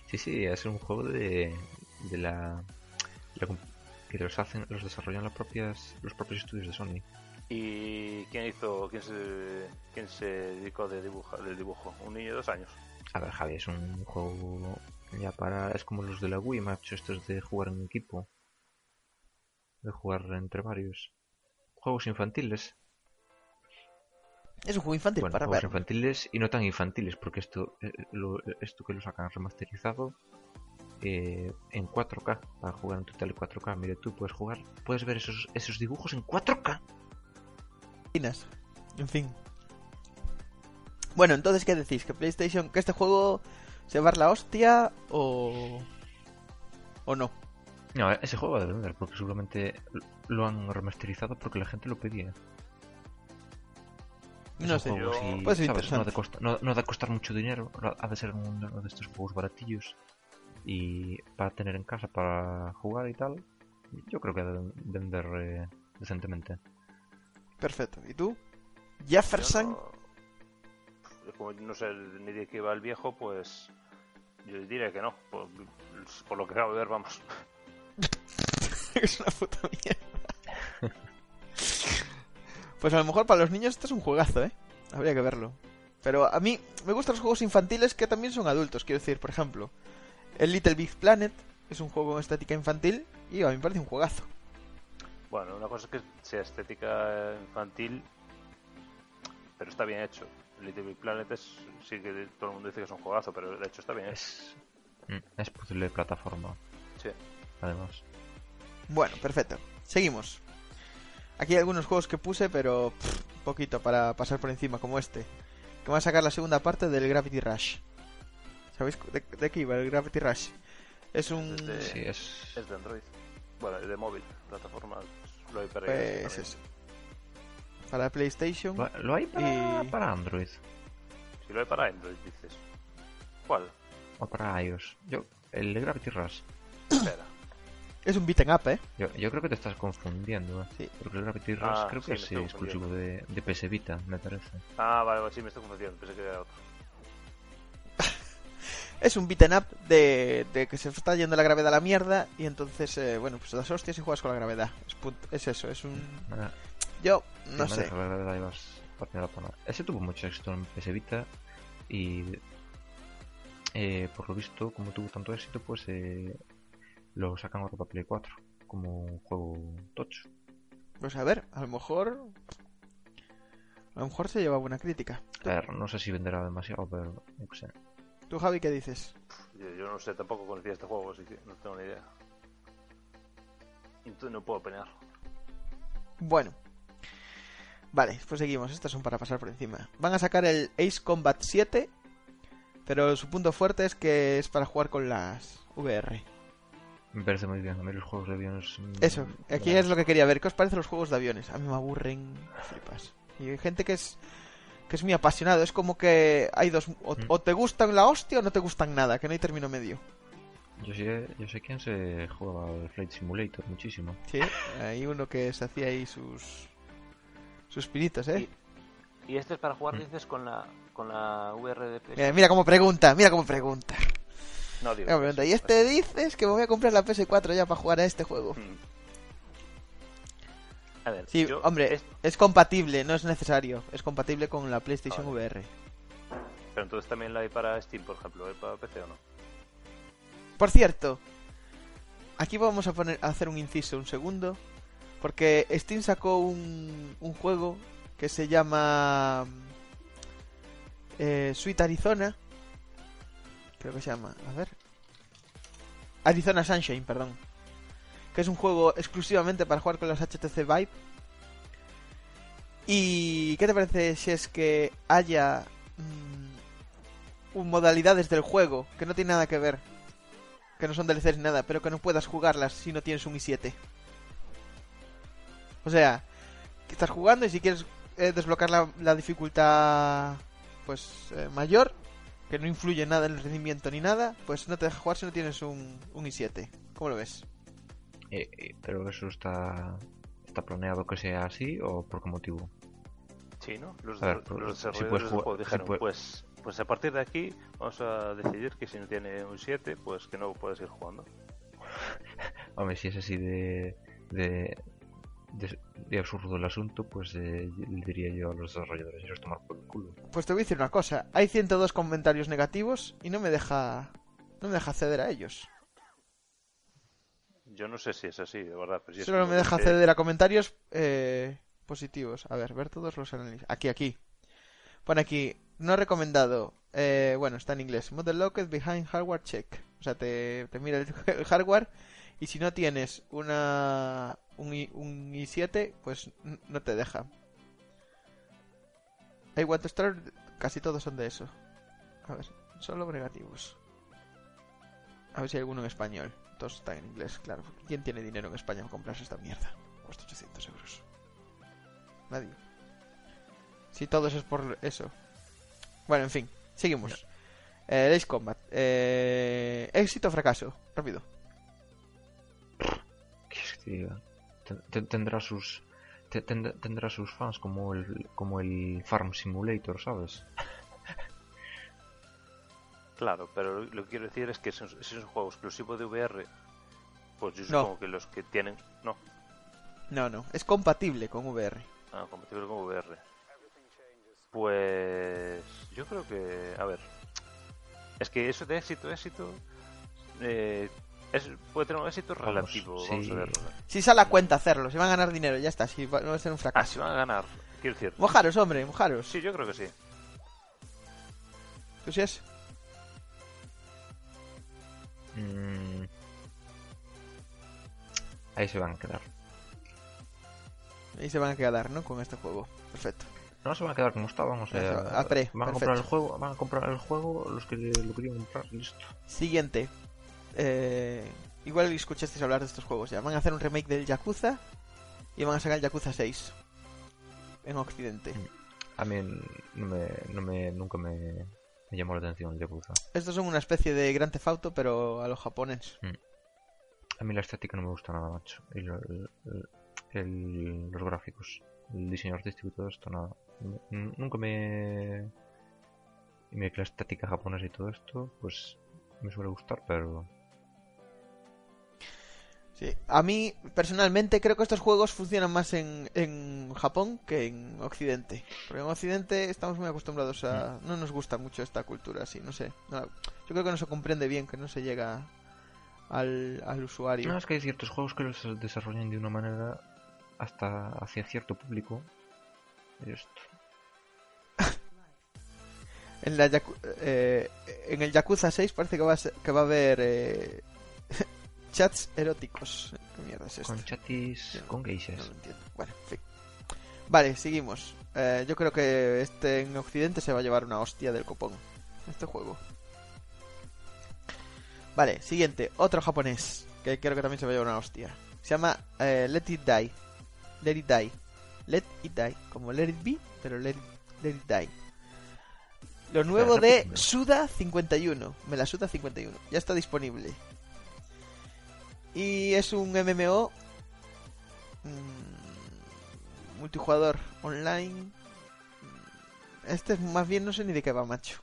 Sí, sí, es un juego de, de la, la que los hacen, los desarrollan las propias, los propios estudios de Sony. ¿Y quién hizo, quién se, quién se dedicó de dibuja, del dibujo? Un niño de dos años. A ver, Javi, es un juego ya para, es como los de la Wii, macho, estos de jugar en equipo, de jugar entre varios. Juegos infantiles, Es un juego infantil bueno, para juegos ver. infantiles y no tan infantiles, porque esto, eh, lo, esto que lo sacan remasterizado eh, en 4K, para jugar en tu tele 4K, mire tú puedes jugar, puedes ver esos, esos dibujos en 4K. Finas. En fin. Bueno, entonces, ¿qué decís? ¿Que PlayStation, que este juego se va a dar la hostia o... o no? No, ese juego va a vender, porque seguramente lo han remasterizado porque la gente lo pedía. No sé. juego yo- así, Puede ser ¿sabes? No ha, de interesante. costa- no, no ha de costar mucho dinero, ha de ser uno de estos juegos baratillos y para tener en casa para jugar y tal. Yo creo que ha de vender eh, decentemente. Perfecto. ¿Y tú? Yo Jefferson. no, como no sé ni de qué va el viejo, pues yo diría que no. Por, por lo que acabo de ver, vamos. es una puta mierda. pues a lo mejor para los niños esto es un juegazo, ¿eh? Habría que verlo. Pero a mí me gustan los juegos infantiles que también son adultos. Quiero decir, por ejemplo, el Little Big Planet es un juego con estética infantil y a mí me parece un juegazo. Bueno, una cosa es que sea estética infantil, pero está bien hecho. Little Big Planet es, sí que todo el mundo dice que es un juegazo, pero de hecho está bien hecho. Es, mm, es puzzle de plataforma, Sí. además. Bueno, perfecto. Seguimos. Aquí hay algunos juegos que puse, pero pff, poquito para pasar por encima, como este. Que va a sacar la segunda parte del Gravity Rush. ¿Sabéis de, de qué iba el Gravity Rush? Es un... Sí, es... Es de Android. Bueno, de móvil, plataforma. Lo hay para Pues eso. Para PlayStation. Lo, lo hay para, Y- para Android. Si lo hay para Android, dices. ¿Cuál? o para iOS. Yo, el de Gravity Rush. Espera. Es un beat'em up, ¿eh? Yo, yo creo que te estás confundiendo, ¿eh? Sí. Porque el Gravity Rush Ah, creo sí, que me es exclusivo de, de PS Vita, me parece. Ah, vale, vale, sí, me estoy confundiendo. Pensé que era otro. Es un beat'em up de, de que se está yendo la gravedad a la mierda y entonces, eh, bueno, pues das hostias y juegas con la gravedad. Es, pun- es eso, es un... Nada, Yo, sí, no sé. la gravedad y vas. Ese tuvo mucho éxito en PS Vita y eh, por lo visto, como tuvo tanto éxito, pues eh, lo sacan ahora para Play 4 como un juego tocho. Pues a ver, a lo mejor... A lo mejor se lleva buena crítica. A ver, no sé si venderá demasiado, pero qué sé. ¿Tú, Javi, qué dices? Yo, yo no sé, tampoco conocía este juego, así que no tengo ni idea. Entonces no puedo opinar. Bueno. Vale, pues seguimos. Estas son para pasar por encima. Van a sacar el Ace Combat 7, pero su punto fuerte es que es para jugar con las VR. Me parece muy bien. A mí los juegos de aviones. Eso, aquí es lo que quería ver. ¿Qué os parecen los juegos de aviones? A mí me aburren, flipas. Y hay gente que es que es muy apasionado. Es como que hay dos... O, Mm. o te gustan la hostia o no te gustan nada, que no hay término medio. Yo sé, yo sé quién se juega al Flight Simulator muchísimo. Sí, hay uno que se hacía ahí sus... Sus pinitos, ¿eh? Y este es para jugar, Mm. dices, con la, con la VR de PS. Mira, mira cómo pregunta, mira cómo pregunta. No, digo. Y este dices que me voy a comprar la PS4 ya para jugar a este juego. Mm. A ver, Sí, yo- hombre, es- es compatible, no es necesario. Es compatible con la PlayStation. VR. pero entonces también la hay para Steam, por ejemplo, ¿hay para PC o no? Por cierto, aquí vamos a poner a hacer un inciso un segundo, porque Steam sacó un, un juego que se llama eh, Sweet Arizona. Creo que se llama, a ver. Arizona Sunshine, perdón. Que es un juego exclusivamente para jugar con los HTC Vive. ¿Y qué te parece si es que haya mm, modalidades del juego que no tiene nada que ver que no son DLCs ni nada, pero que no puedas jugarlas si no tienes un i7. O sea, que estás jugando y si quieres eh, desbloquear la, la dificultad pues eh, mayor, que no influye nada en el rendimiento ni nada, pues no te deja jugar si no tienes un, un i7. ¿Cómo lo ves? Eh, eh, pero eso está, está planeado que sea así o por qué motivo. Sí, ¿no? Los, ver, de- pues, los si desarrolladores puedes del jugar- juego si dijeron, puede- pues, pues a partir de aquí vamos a decidir que si no tiene un 7, pues que no puedes ir jugando. Hombre, si es así de, de, de, de absurdo el asunto, pues eh, le diría yo a los desarrolladores, ellos tomar por el culo. Pues te voy a decir una cosa, hay 102 comentarios negativos y no me deja no me deja acceder a ellos. Yo no sé si es así, de verdad. Pero si es Solo me deja acceder a comentarios eh, positivos. A ver, ver todos los análisis. Aquí, aquí. Pone aquí, no recomendado. Eh, bueno, está en inglés. Model Locked Behind Hardware Check. O sea, te, te mira el, el hardware y si no tienes una un, i, un i7, pues no te deja. I want to start, casi todos son de eso. A ver, solo negativos. A ver si hay alguno en español. Todos están en inglés, claro. ¿Quién tiene dinero en España para comprarse esta mierda? Cuesta 800 euros. Nadie. Si todos es por eso. Bueno, en fin, seguimos. Eh, Ace Combat. Eh, éxito o fracaso. Rápido. Tendrá sus te- tend- tendrá sus fans como el como el Farm Simulator, ¿sabes? Claro, pero lo que quiero decir es que si es un juego exclusivo de VR, pues yo No. supongo que los que tienen... No, No, no. Es compatible con VR. ah, compatible con VR. Pues yo creo que... A ver. Es que eso de éxito, éxito... eh, es, puede tener un éxito Vamos, relativo, sí. vamos a ver. Si sale a cuenta hacerlo, si van a ganar dinero, ya está. Si va, no va a ser un Ah, si fracaso. van a ganar, quiero decir... Mojaros, hombre, mojaros. Sí, yo creo que sí. ¿Tú sí es? Mm. Ahí se van a quedar. Ahí se van a quedar, ¿no? Con este juego. Perfecto. No se van a quedar como estaban, o sea, Eso, a pre, van a comprar el juego, van a comprar el juego los que lo querían comprar, listo. Siguiente. Eh, igual escuchasteis hablar de estos juegos ya. Van a hacer un remake del Yakuza y van a sacar el Yakuza 6 en Occidente. A mí no me, no me nunca me, me llamó la atención el Yakuza. Estos son una especie de Grand Theft Auto, pero a los japoneses. A mí la estética no me gusta nada, macho. Y lo- el- el- el- los gráficos, el diseño artístico y todo esto, nada. Nunca me... Y que la estética japonesa y todo esto, pues me suele gustar, pero... Sí. A mí, personalmente, creo que estos juegos funcionan más en, en Japón que en Occidente. Porque en Occidente estamos muy acostumbrados a... No nos gusta mucho esta cultura así, no sé. No- yo creo que no se comprende bien, que no se llega al, al usuario. No, es que hay ciertos juegos que los desarrollan de una manera hasta hacia cierto público. En, la eh, en el Yakuza 6 parece que va a, ser- que va a haber eh, chats eróticos. ¿Qué mierda es esto? Con chatis, con No geishas. lo entiendo. Bueno, en fin. Vale, seguimos. Eh, yo creo que este en Occidente se va a llevar una hostia del copón. Este juego. Vale, siguiente. Otro japonés. Que creo que también se va a llevar una hostia. Se llama eh, Let It Die. Let It Die. Let It Die. Como Let It Be, pero Let It, Let It Die. Lo nuevo de repíteme. Suda 51. Me la Suda 51. Ya está disponible. Y es un MMO mm, multijugador online. Mm, Este es más bien no sé ni de qué va, macho.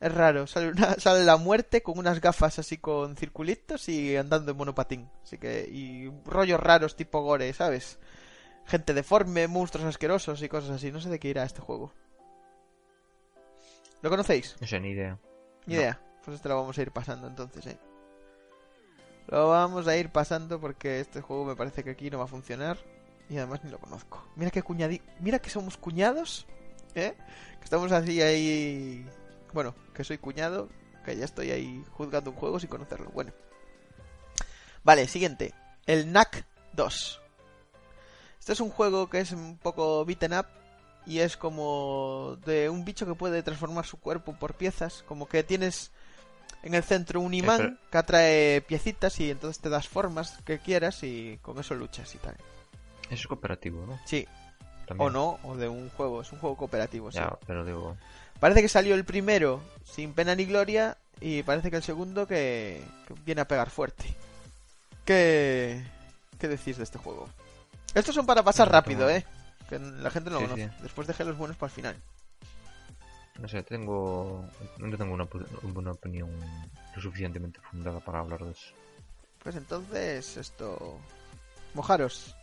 Es raro, sale, una- sale la muerte con unas gafas así con circulitos y andando en monopatín. Así que, y rollos raros tipo gore, ¿sabes? gente deforme, monstruos asquerosos y cosas así. No sé de qué irá este juego. ¿Lo conocéis? No sé, ni idea. Ni No. idea. Pues este lo vamos a ir pasando entonces, ¿eh? Lo vamos a ir pasando porque este juego me parece que aquí no va a funcionar. Y además ni lo conozco. Mira que cuñadi... Mira que somos cuñados. ¿Eh? Que estamos así ahí... Bueno, que soy cuñado. Que ya estoy ahí juzgando un juego sin conocerlo. Bueno. Vale, siguiente. El NAC 2. Este es un juego que es un poco beaten up. Y es como de un bicho que puede transformar su cuerpo por piezas. Como que tienes en el centro un imán pero- que atrae piecitas y entonces te das formas que quieras y con eso luchas y tal. Eso es cooperativo, ¿no? Sí, También. o no, o de un juego. Es un juego cooperativo, sí. Pero digo... Parece que salió el primero sin pena ni gloria y parece que el segundo que, que viene a pegar fuerte. ¿Qué, ¿Qué decís de este juego? Estos son para pasar rápido. ¿eh? Que la gente no lo Sí, conoce. sí. Después dejé los buenos para el final. No sé, tengo... No tengo una, una opinión lo suficientemente fundada para hablar de eso. Pues entonces, esto... Mojaros.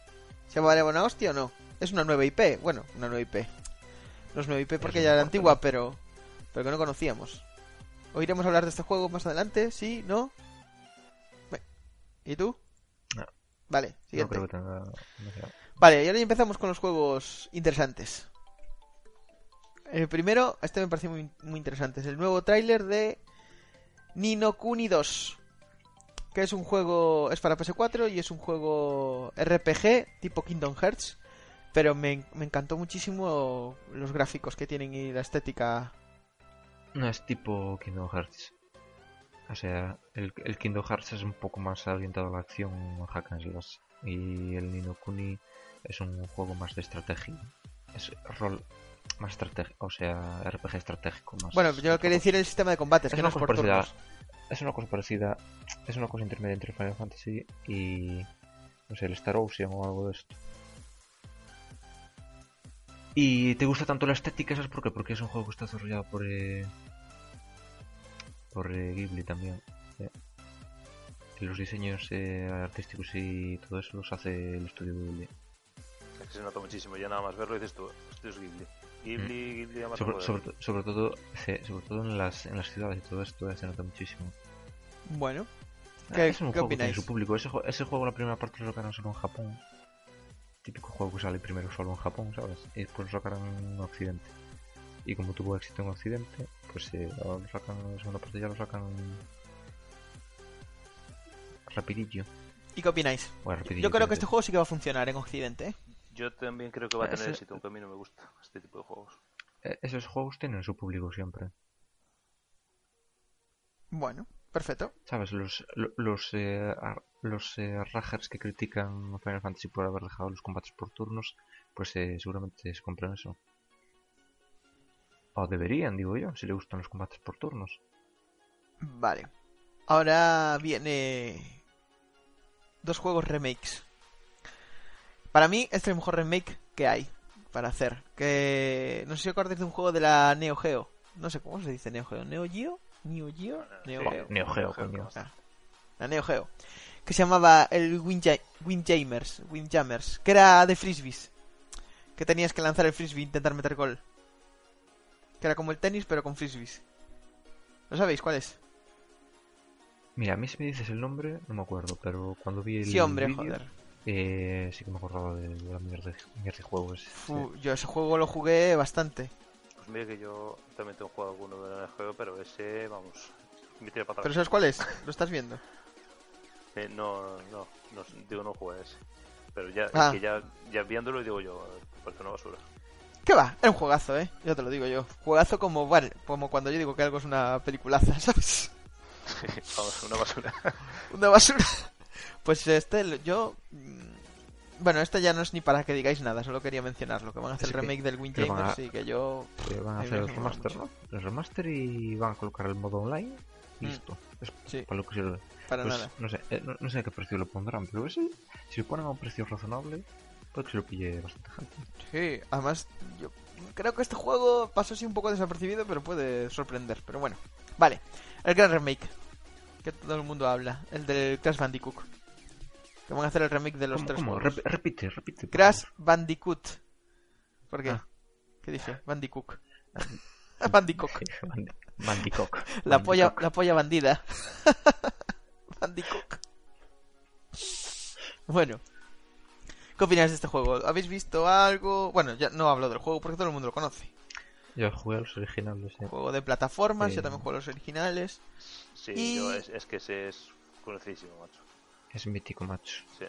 ¿Se vale buena hostia o no? Es una nueva IP. Bueno, una nueva IP. No es nueva IP porque ya era antigua, pero... Pero que no conocíamos. ¿Oiremos hablar de este juego más adelante? ¿Sí? ¿No? ¿Y tú? No. Vale, No siguiente. creo que tenga... no sé. Vale, y ahora ya empezamos con los juegos interesantes. El primero, este me pareció muy, muy interesante, es el nuevo tráiler de Nino Kuni 2. Que es un juego, es para PS4 y es un juego RPG tipo Kingdom Hearts. Pero me, me encantó muchísimo los gráficos que tienen y la estética. No es tipo Kingdom Hearts. O sea, el, el Kingdom Hearts es un poco más orientado a la acción hack and slash. Y el Nino Kuni es un juego más de estrategia. Es rol más estratégico, o sea, RPG estratégico más. Bueno, yo quería decir el sistema de combates, Es que una no es por cosa parecida. turnos. Es una cosa parecida. Es una cosa intermedia entre Final Fantasy y. No sé, el Star Ocean o algo de esto. Y te gusta tanto la estética, ¿sabes por qué? Porque es un juego que está desarrollado por. eh, por eh, Ghibli también. eh. Y los diseños eh, artísticos y todo eso los hace el estudio Ghibli. Es que se nota muchísimo. Ya nada más verlo dices tú, esto es Ghibli. Ghibli, Ghibli, además Sobre, sobre, todo, sí, sobre todo en las, en las ciudades y todo esto eh, se nota muchísimo. Bueno, Ah, ¿qué, es un qué juego que opináis? su público. Ese, ese juego la primera parte lo sacaron solo en Japón. Típico juego que sale primero solo en Japón, ¿sabes? Y después lo sacaron en Occidente. Y como tuvo éxito en Occidente, pues eh, ahora lo sacan, la segunda parte ya lo sacan rapidillo. ¿Y qué opináis? Bueno, rapidillo Yo creo que este juego sí que va a funcionar en Occidente, ¿eh? Yo también creo que va a tener Ese- éxito, aunque a mí no me gusta este tipo de juegos. Eh, esos juegos tienen su público siempre. Bueno, perfecto. ¿Sabes? Los, lo- los, eh, los eh, ragers que critican a Final Fantasy por haber dejado los combates por turnos, pues eh, seguramente se compran eso. O deberían, digo yo, si le gustan los combates por turnos. Vale. Ahora viene dos juegos remakes. Para mí, este es el mejor remake que hay para hacer. Que no sé si acordáis de un juego de la Neo Geo. No sé cómo se dice Neo Geo. Neo Geo, Neo Geo, Neo. Geo. Neo Geo, Neo Geo, coño. La Neo Geo. Que se llamaba el Windja- Windjammers, Windjammers, que era de frisbees. Que tenías que lanzar el frisbee e intentar meter gol. Que era como el tenis, pero con frisbees. ¿Lo sabéis cuál es? Mira, a mí si me dices el nombre, no me acuerdo, pero cuando vi el Sí, hombre, joder. Eh, sí que me acordaba de, de la mierda, mierda de juego ese. Fu, yo ese juego lo jugué bastante. Pues mira que yo también tengo jugado alguno de la juego, pero ese, vamos, me tira para ¿Pero sabes cuál es? ¿Lo estás viendo? Eh, no, no, no, digo no jugué ese. Pero ya, Ah. es que ya, ya viéndolo digo yo, parece una basura. ¿Qué va? Era un juegazo, ¿eh? Yo te lo digo yo. Juegazo como, bueno, como cuando yo digo que algo es una peliculaza, ¿sabes? vamos, una basura. Una basura. Pues este, yo... mm, Bueno, este ya no es ni para que digáis nada, solo quería mencionarlo, que van a hacer el remake del que van Windjammers a- y que yo... Que van a hacer el remaster, mucho. ¿no? El remaster y van a colocar el modo online. Mm. listo. Es Sí, para lo que sirve. para Pues, nada. no sé, eh, no, no sé a qué precio lo pondrán, pero ese, si lo ponen a un precio razonable, puede que se lo pille bastante gente. Sí, además, yo creo que este juego pasó así un poco desapercibido, pero puede sorprender. Pero bueno, vale. El gran remake, que todo el mundo habla, el del Crash Bandicoot. Que van a hacer el remake de los ¿Cómo, tres cómo? Rep- repite, repite. por Crash. Bandicoot. ¿Por qué? Ah. ¿Qué dice? Bandicoot. Bandicoot. Bandi- Bandicock. La polla, la polla bandida. Bandicoot. Bueno. ¿Qué opináis de este juego? ¿Habéis visto algo? Bueno, ya no hablo del juego porque todo el mundo lo conoce. Yo jugué a los originales, eh. Juego de plataformas, Sí. yo también juego a los originales. Sí, Y- yo- es, es que ese es conocidísimo, macho. Es mítico, macho. Sí.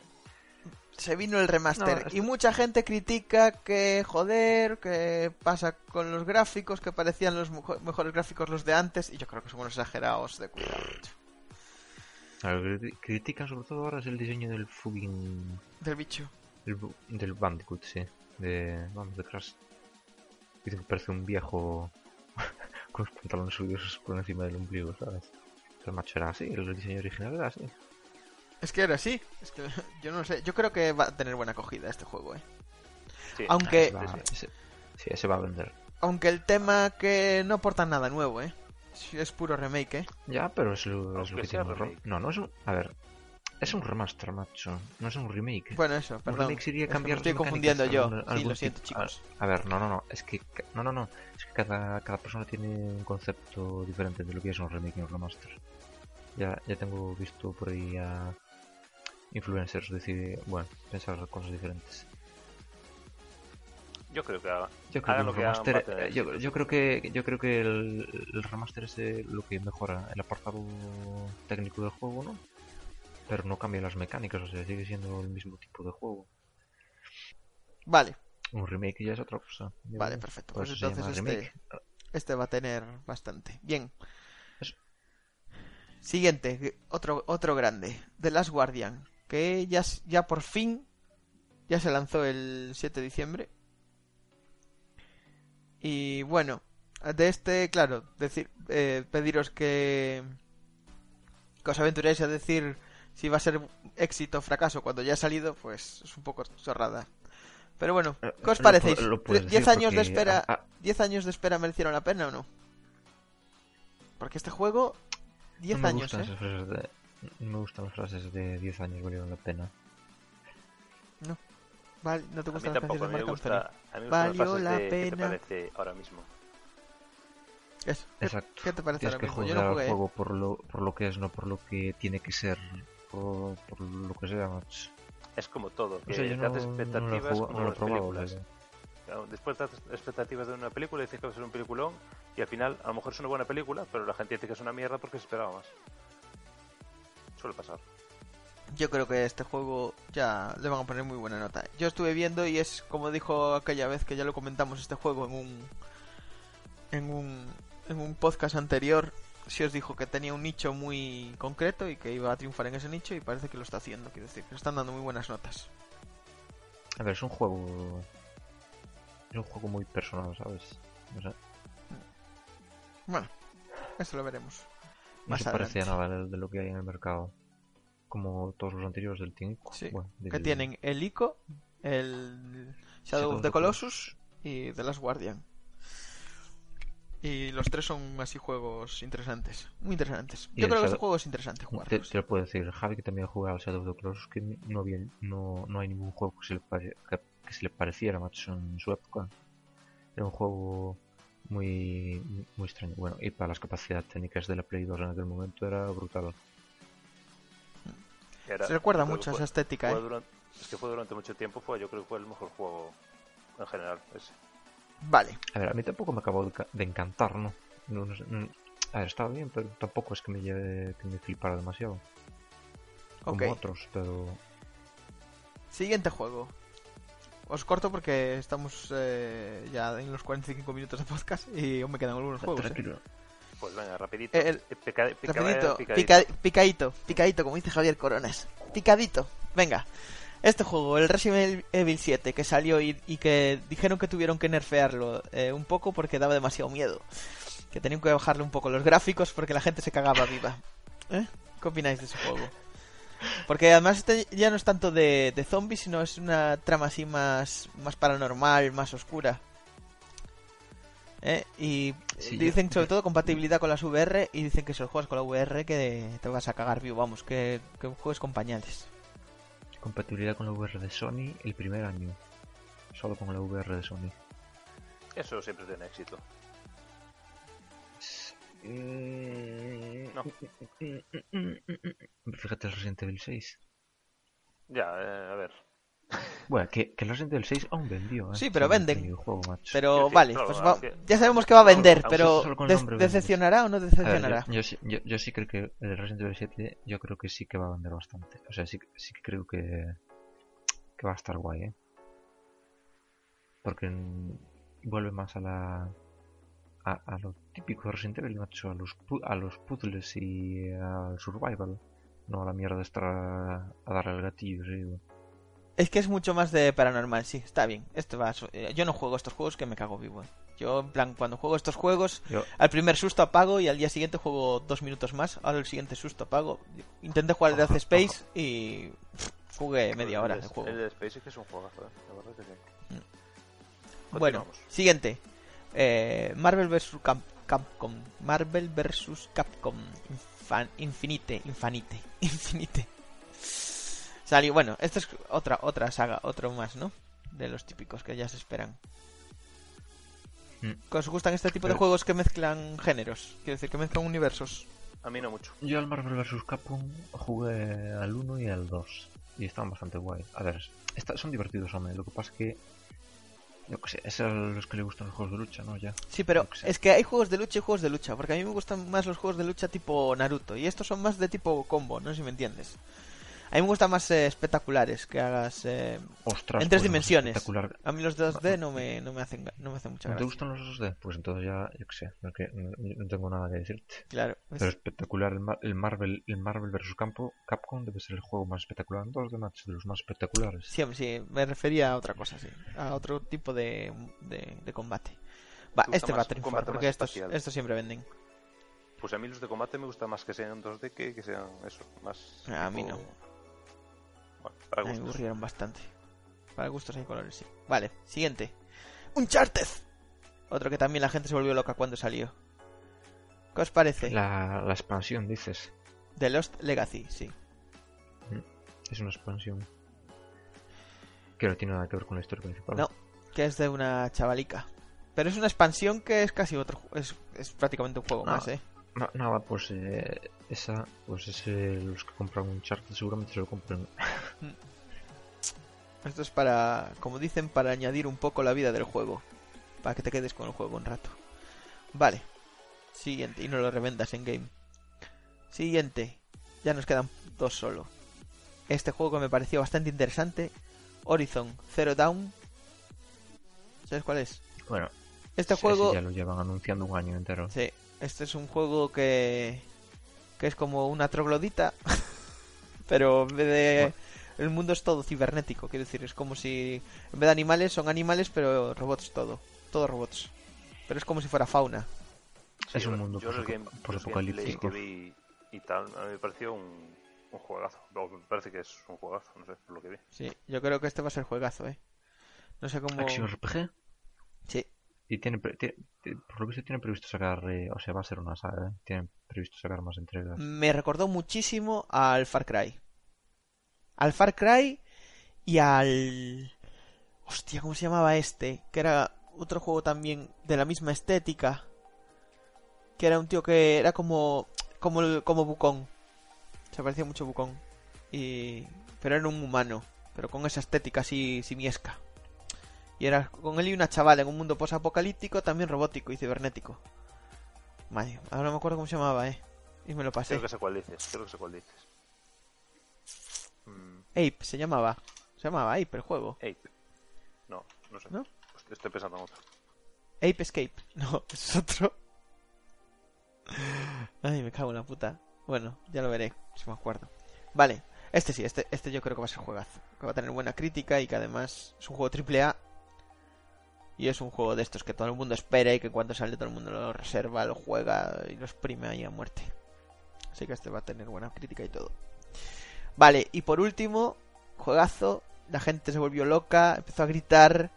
Se vino el remaster No, y mucha gente critica que joder, que pasa con los gráficos, que parecían los mejo- mejores gráficos los de antes y yo creo que son unos exagerados de cuidado. lo que critican sobre todo ahora es el diseño del fucking... Del bicho. Del, bu- del Bandicoot, sí. De... Vamos, de Crash. Dicen que parece un viejo con los pantalones subidos por encima del ombligo, ¿sabes? El macho era así, el diseño original era así. Es que era así. Es que yo no sé. Yo creo que va a tener buena acogida este juego, eh. Sí. Aunque- Ese va- ese- sí, ese va a vender. Aunque el tema que no aporta nada nuevo, eh. Es puro remake, eh. Ya, pero es lo, es lo que tiene. No, no es un... A ver, es un remaster, macho. No es un remake. Bueno, eso, un perdón. remake sería Es que cambiar me estoy confundiendo yo. algún- Sí, lo siento, tipo- chicos. A, a ver, no, no, no. Es que... ca- No, no, no. Es que cada, cada persona tiene un concepto diferente de lo que es un remake y un remaster. Ya, ya tengo visto por ahí a influencers decir, bueno, pensar cosas diferentes. Yo creo que haga- Yo creo que lo un que remaster, eh, yo creo que yo creo que el, el remaster es eh, lo que mejora el apartado técnico del juego, ¿no? Pero no cambia las mecánicas, o sea, sigue siendo el mismo tipo de juego. Vale, Un remake ya es otra cosa. Vale, perfecto. Pues entonces este, remake. este va a tener bastante. Bien. Eso. Siguiente, otro, otro grande. The Last Guardian. Que ya, ya por fin ya se lanzó el 7 de diciembre. Y bueno, de este, claro, decir, eh, pediros que, que os aventuréis a decir si va a ser éxito o fracaso cuando ya ha salido, pues es un poco chorrada. Pero bueno, Eh, ¿qué os parecéis? pu- lo puedes ¿10 decir años de espera ah, ah, 10 años de espera merecieron la pena o no? Porque este juego 10 no me años, gustan ¿eh? esas frases de- no me gustan las frases de 10 años valieron la pena. Vale, no te a mí gustan las a de me Marc Anthony. gusta, a mí me gustan las Valió frases la de ¿qué te pena. parece ahora mismo? Eso. ¿Qué, Exacto. qué te parece Tienes ahora que mismo? jugar Yo no jugué. ¿eh? juego por lo, por lo que es, no por lo que tiene que ser. Por, por lo que sea, macho. Es como todo, que O sea, te no, haces no lo he expectativas jugado- como no lo he las probado. películas. pero- Claro, Después te haces expectativas de una película y dices que va a ser un peliculón y al final a lo mejor es una buena película, pero la gente dice que es una mierda porque se esperaba más. Suele pasar. Yo creo que este juego ya le van a poner muy buena nota. Yo estuve viendo y es como dijo aquella vez que ya lo comentamos este juego en un en un en un podcast anterior. Si os dijo que tenía un nicho muy concreto y que iba a triunfar en ese nicho y parece que lo está haciendo. Quiero decir, que están dando muy buenas notas. A ver, es un juego. Es un juego muy personal, ¿sabes? O sea, Bueno, eso lo veremos. no Más se parece a adelante. nada de lo que hay en el mercado. Como todos los anteriores del Team. Sí, Bueno, Que tienen el ICO, el Shadow of the Colossus y The Last Guardian. Y los tres son así juegos interesantes. Muy interesantes. Yo creo que este juego es interesante Te, jugarlos. te lo puedo decir, Javi que también ha jugado al Shadow of the Colossus que no, había, no, no hay ningún juego que se, le pare- que, que se le pareciera, macho, en su época. Era un juego muy, muy extraño. Bueno, y para las capacidades técnicas de la Play 2 en aquel momento era brutal. Era- Se recuerda mucho a esa estética, fue ¿eh? durante- es que fue durante mucho tiempo, fue, yo creo que fue el mejor juego en general. ese. Vale. A ver, a mí tampoco me acabó de, ca- de encantar, ¿no? No, no sé, no- a ver, estaba bien, pero tampoco es que me lleve, que me flipara demasiado. Como otros, pero... Siguiente juego. Os corto porque estamos eh, ya en los 45 minutos de podcast y aún me quedan algunos juegos. ¿eh? Pues venga, rapidito. El- Eh, pica- pica- Rapidito, picadito. pica- picadito, picadito, como dice Javier Coronas. Picadito, venga. Este juego, el Resident Evil 7, que salió y, y que dijeron que tuvieron que nerfearlo eh, un poco porque daba demasiado miedo. Que tenían que bajarle un poco los gráficos porque la gente se cagaba viva. ¿Eh? ¿Qué opináis de ese juego? Porque además este ya no es tanto de, de zombies, sino es una trama así más, más paranormal, más oscura. ¿Eh? Y Sí, dicen yo- sobre todo compatibilidad con las VR y dicen que si los juegas con la VR que te vas a cagar vivo, vamos, que, que juegues con pañales. Compatibilidad con la VR de Sony el primer año. Solo con la VR de Sony. Eso siempre tiene éxito. Eh, No. Fíjate el Resident Evil 6. Ya, eh, a ver. Bueno, que, que el Resident Evil 6 aún vendió. ¿eh? Sí, pero videojuego, macho. Pero vale, claro, pues es va- ya sabemos que va a vender, pero solo con el ¿des- nombre vendes. ¿decepcionará o no ver, decepcionará? yo, yo, sí- yo, yo sí creo que el Resident Evil 7 yo creo que sí que va a vender bastante. O sea, sí, sí que creo que, que va a estar guay, ¿eh? Porque vuelve más a la... A, a lo típico de Resident Evil, macho, a los, pu- a los puzzles y al survival. No a la mierda de estar a, a darle al gatillo, sí. Es que es mucho más de paranormal, sí, está bien. Esto va a su- eh, Yo no juego estos juegos que me cago vivo. eh. Yo, en plan, cuando juego estos juegos, Yo, al primer susto apago y al día siguiente juego dos minutos más. Ahora el siguiente susto apago. Intenté jugar el Death Space y jugué media hora el, de juego. El de Space es que es un juegazo, ¿eh? La verdad que sí. Bueno, siguiente. Eh, Marvel vs. Cap- Capcom. Marvel vs. Capcom. Infan- Infinite. Infinite. Infinite. Salió, bueno, esto es otra, otra saga, otro más, ¿no? De los típicos que ya se esperan. Mm. ¿Que ¿Os gustan este tipo de Pero- juegos que mezclan géneros? Quiero decir, que mezclan universos. A mí no mucho. yo al Marvel vs. Capcom jugué al 1 y al 2. Y estaban bastante guay. A ver, está- son divertidos, hombre. Lo que pasa es que... Yo qué sé, es a los que le gustan los juegos de lucha, ¿no? Ya. Sí, pero es que hay juegos de lucha y juegos de lucha, porque a mí me gustan más los juegos de lucha tipo Naruto, y estos son más de tipo combo, no sé si me entiendes. A mí me gustan más eh, espectaculares, que hagas... eh, Ostras, En tres pues, dimensiones. Espectacular. A mí los 2D no me, no me hacen no me hacen mucha ¿No te gracia. gustan los 2D? Pues entonces ya, yo qué sé, no, que- no- no tengo nada que decirte. Claro. pues, Pero espectacular, el, Mar- el Marvel el Marvel vs. Campo, Capcom debe ser el juego más espectacular en 2D, macho, de los más espectaculares. sí, sí, me refería a otra cosa, sí. A otro tipo de, de, de combate. Va, ¿Te este va a triunfar, porque estos, estos siempre venden. Pues a mí los de combate me gusta más que sean en 2D que que sean eso, más. A mí no. Para me aburrieron bastante. Para gustos hay colores, sí. Vale, siguiente. Uncharted. Otro que también la gente se volvió loca cuando salió. ¿Qué os parece? La, la expansión, dices. The Lost Legacy, sí. Es una expansión. Que no tiene nada que ver con la historia principal. No. Que es de una chavalica. Pero es una expansión que es casi otro. Es, es prácticamente un juego Ah. más, ¿eh? Na- nada, pues eh, esa, pues es eh, los que compran un chart seguramente se lo compren. Esto es para, como dicen, para añadir un poco la vida del juego. Para que te quedes con el juego un rato. Vale. Siguiente. Y no lo revendas en game. Siguiente. Ya nos quedan dos solo. Este juego que me pareció bastante interesante. Horizon Zero Dawn. ¿Sabes cuál es? Bueno, Este ese juego... ya lo llevan anunciando un año entero. Sí, este es un juego que, que es como una troglodita, pero en vez de... El mundo es todo cibernético, quiero decir, es como si en vez de animales son animales, pero robots todo, todo robots. Pero es como si fuera fauna. Sí, Es un mundo yo los posaco- game- que vi y tal, a mí me pareció un, un juegazo. Me parece que es un juegazo, no sé, por lo que vi. Sí, yo creo que este va a ser juegazo, ¿eh? No sé cómo... Action RPG. Sí, Y tiene, por lo visto tiene previsto sacar, eh, o sea, va a ser una saga, ¿eh? Tiene previsto sacar más entregas. me recordó muchísimo al Far Cry. Al Far Cry y al... Hostia, ¿cómo se llamaba este? Que era otro juego también de la misma estética. Que era un tío que era como... Como, como Bucón. Se parecía mucho a Bucón. Y... Pero era un humano. Pero con esa estética así simiesca. Y era con él y una chavala en un mundo posapocalíptico, también robótico y cibernético. Madre, ahora no me acuerdo cómo se llamaba, eh. Y me lo pasé. Creo que sé cuál dices, creo que sé cuál dices. Mm, Ape se llamaba. Se llamaba Ape el juego. Ape. No, no sé. ¿No? Estoy- Estoy pensando en otro. Ape Escape. No, es otro. Ay, me cago en la puta. Bueno, ya lo veré, si me acuerdo. Vale, este sí, este, este yo creo que va a ser juegazo. Que va a tener buena crítica y que además es un juego triple A. Y es un juego de estos que todo el mundo espera y que cuando sale todo el mundo lo reserva, lo juega y lo exprime ahí a muerte. Así que este va a tener buena crítica y todo. Vale, y por último, juegazo. La gente se volvió loca, empezó a gritar.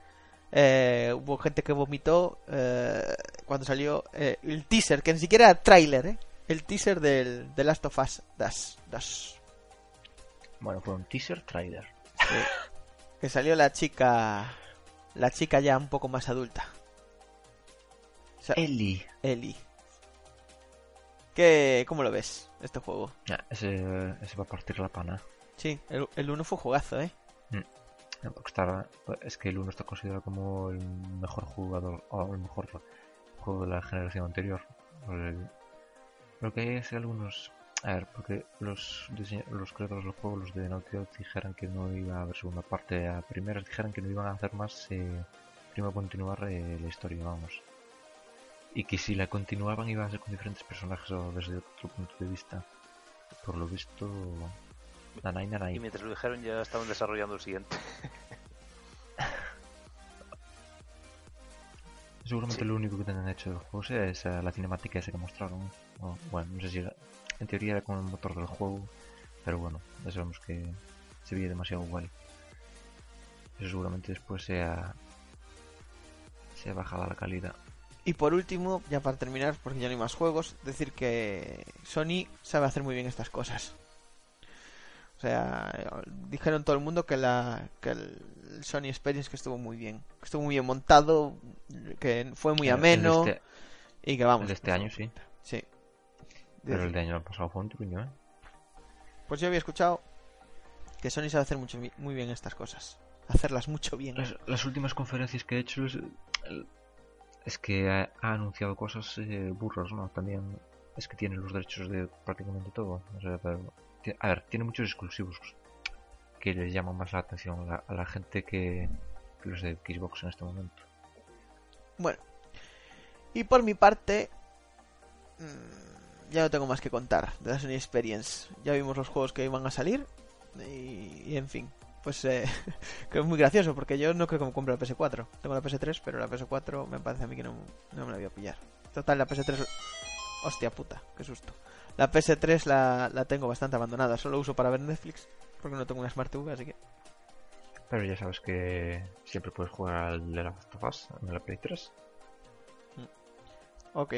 eh, hubo gente que vomitó eh, cuando salió eh, el teaser, que ni siquiera era tráiler, ¿eh? El teaser del The Last of Us 2. 2. Bueno, fue un teaser trailer. Que salió la chica. La chica ya un poco más adulta. O sea, Eli. Ellie. ¿Qué, ¿Cómo lo ves, este juego? Ese, ese va a partir la pana. Sí, el, el 1 fue jugazo, ¿eh? Porque está- es que el 1 está considerado como el mejor jugador o el mejor juego de la generación anterior. Lo que hay es algunos. A ver, porque los, los creadores del juego, los de Naughty Dog, dijeron que no iba a haber segunda parte. A primeras dijeron que no iban a hacer más. Eh, primero continuar eh, la historia, vamos. Y que si la continuaban iba a ser con diferentes personajes o desde otro punto de vista. Por lo visto. Nanay, nanay. Y mientras lo dijeron ya estaban desarrollando el siguiente. Seguramente lo único que tengan hecho del juego sea esa, la cinemática esa que mostraron. O, bueno, no sé si era- en teoría era con el motor del juego, pero bueno, ya sabemos que se veía demasiado guay. Eso seguramente después sea sea bajada la calidad. Y por último, ya para terminar, porque ya no hay más juegos, decir que Sony sabe hacer muy bien estas cosas. O sea, dijeron todo el mundo que la que el Sony Experience que estuvo muy bien, que estuvo muy bien montado, que fue muy ameno El este, y que vamos. el de este año sí, Sí. Pero el de año pasado fue un truño, ¿eh? Pues yo había escuchado que Sony sabe hacer mucho, muy bien estas cosas. Hacerlas mucho bien. Las, las últimas conferencias que he hecho es, que ha, ha anunciado cosas eh, burras, ¿no? También es que tiene los derechos de prácticamente todo. O sea, pero- ti- a ver, tiene muchos exclusivos que les llaman más la atención a la, a la gente que, que los de Xbox en este momento. Bueno. Y por mi parte, mm, ya no tengo más que contar de la Sony Experience. Ya vimos los juegos que iban a salir. Y, y en fin, pues eh, que es muy gracioso porque yo no creo que me compre la PS4. Tengo la PS3, pero la PS4 me parece a mí que no, no me la voy a pillar. Total, la PS3... Hostia puta, qué susto. La PS3 la, la tengo bastante abandonada. Solo uso para ver Netflix porque no tengo una Smart TV, así que... Pero ya sabes que siempre puedes jugar al de la of Us en la Play 3. Ok.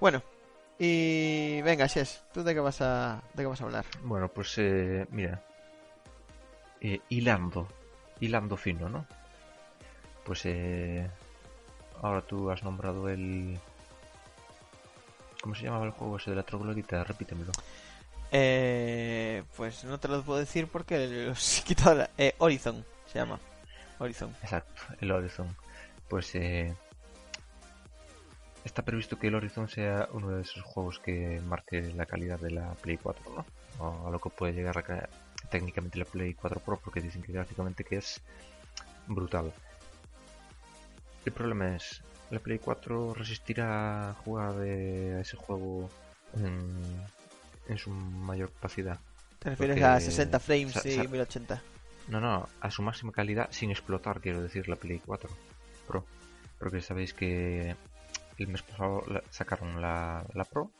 Bueno. Y venga, Shes, ¿tú de qué vas a, de qué vas a hablar? Bueno, pues eh, mira. Eh, hilando. Hilando fino, ¿no? Pues eh, ahora tú has nombrado el... ¿Cómo se llamaba el juego ese de la troglodita? Repítemelo. Eh, pues no te lo puedo decir porque los he quitado la- eh, Horizon se llama. Horizon. Exacto, el Horizon. Pues eh, está previsto que el Horizon sea uno de esos juegos que marque la calidad de la Play 4, ¿no? O a lo que puede llegar a técnicamente la Play 4 Pro, porque dicen que gráficamente que es brutal. El problema es, ¿la Play 4 resistirá jugar de a ese juego en, en su mayor capacidad? ¿Te refieres Porque- a 60 frames y sa- 1080? No, no, a su máxima calidad sin explotar, quiero decir, la Play 4 Pro. Porque sabéis que el mes pasado la- sacaron la, la Pro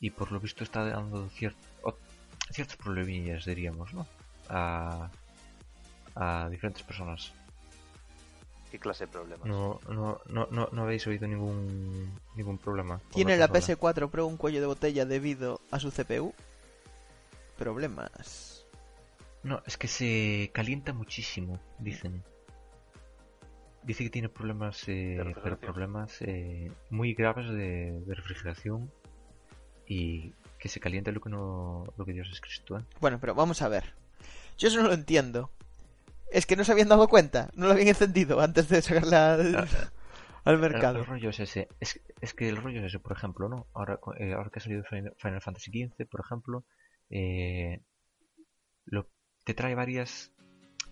y por lo visto está dando o- ciertos problemillas, diríamos, ¿no? A, a diferentes personas. ¿Qué clase de problemas? No, no, no, no, no habéis oído ningún, ningún problema. ¿Tiene la consola? PS4 Pro un cuello de botella debido a su CPU? Problemas. No, es que se calienta muchísimo, dicen. Dice que tiene problemas, eh, pero problemas eh, muy graves de, de refrigeración y que se calienta lo que no, lo que Dios es Cristo, ¿eh? Bueno, pero vamos a ver. Yo eso no lo entiendo. Es que no se habían dado cuenta, no lo habían encendido antes de sacarla al, al El, el mercado. rollo es ese, es, es que el rollo es ese, por ejemplo, ¿no? Ahora, eh, ahora que ha salido Final Final Fantasy XV, por ejemplo, eh, lo, te trae varias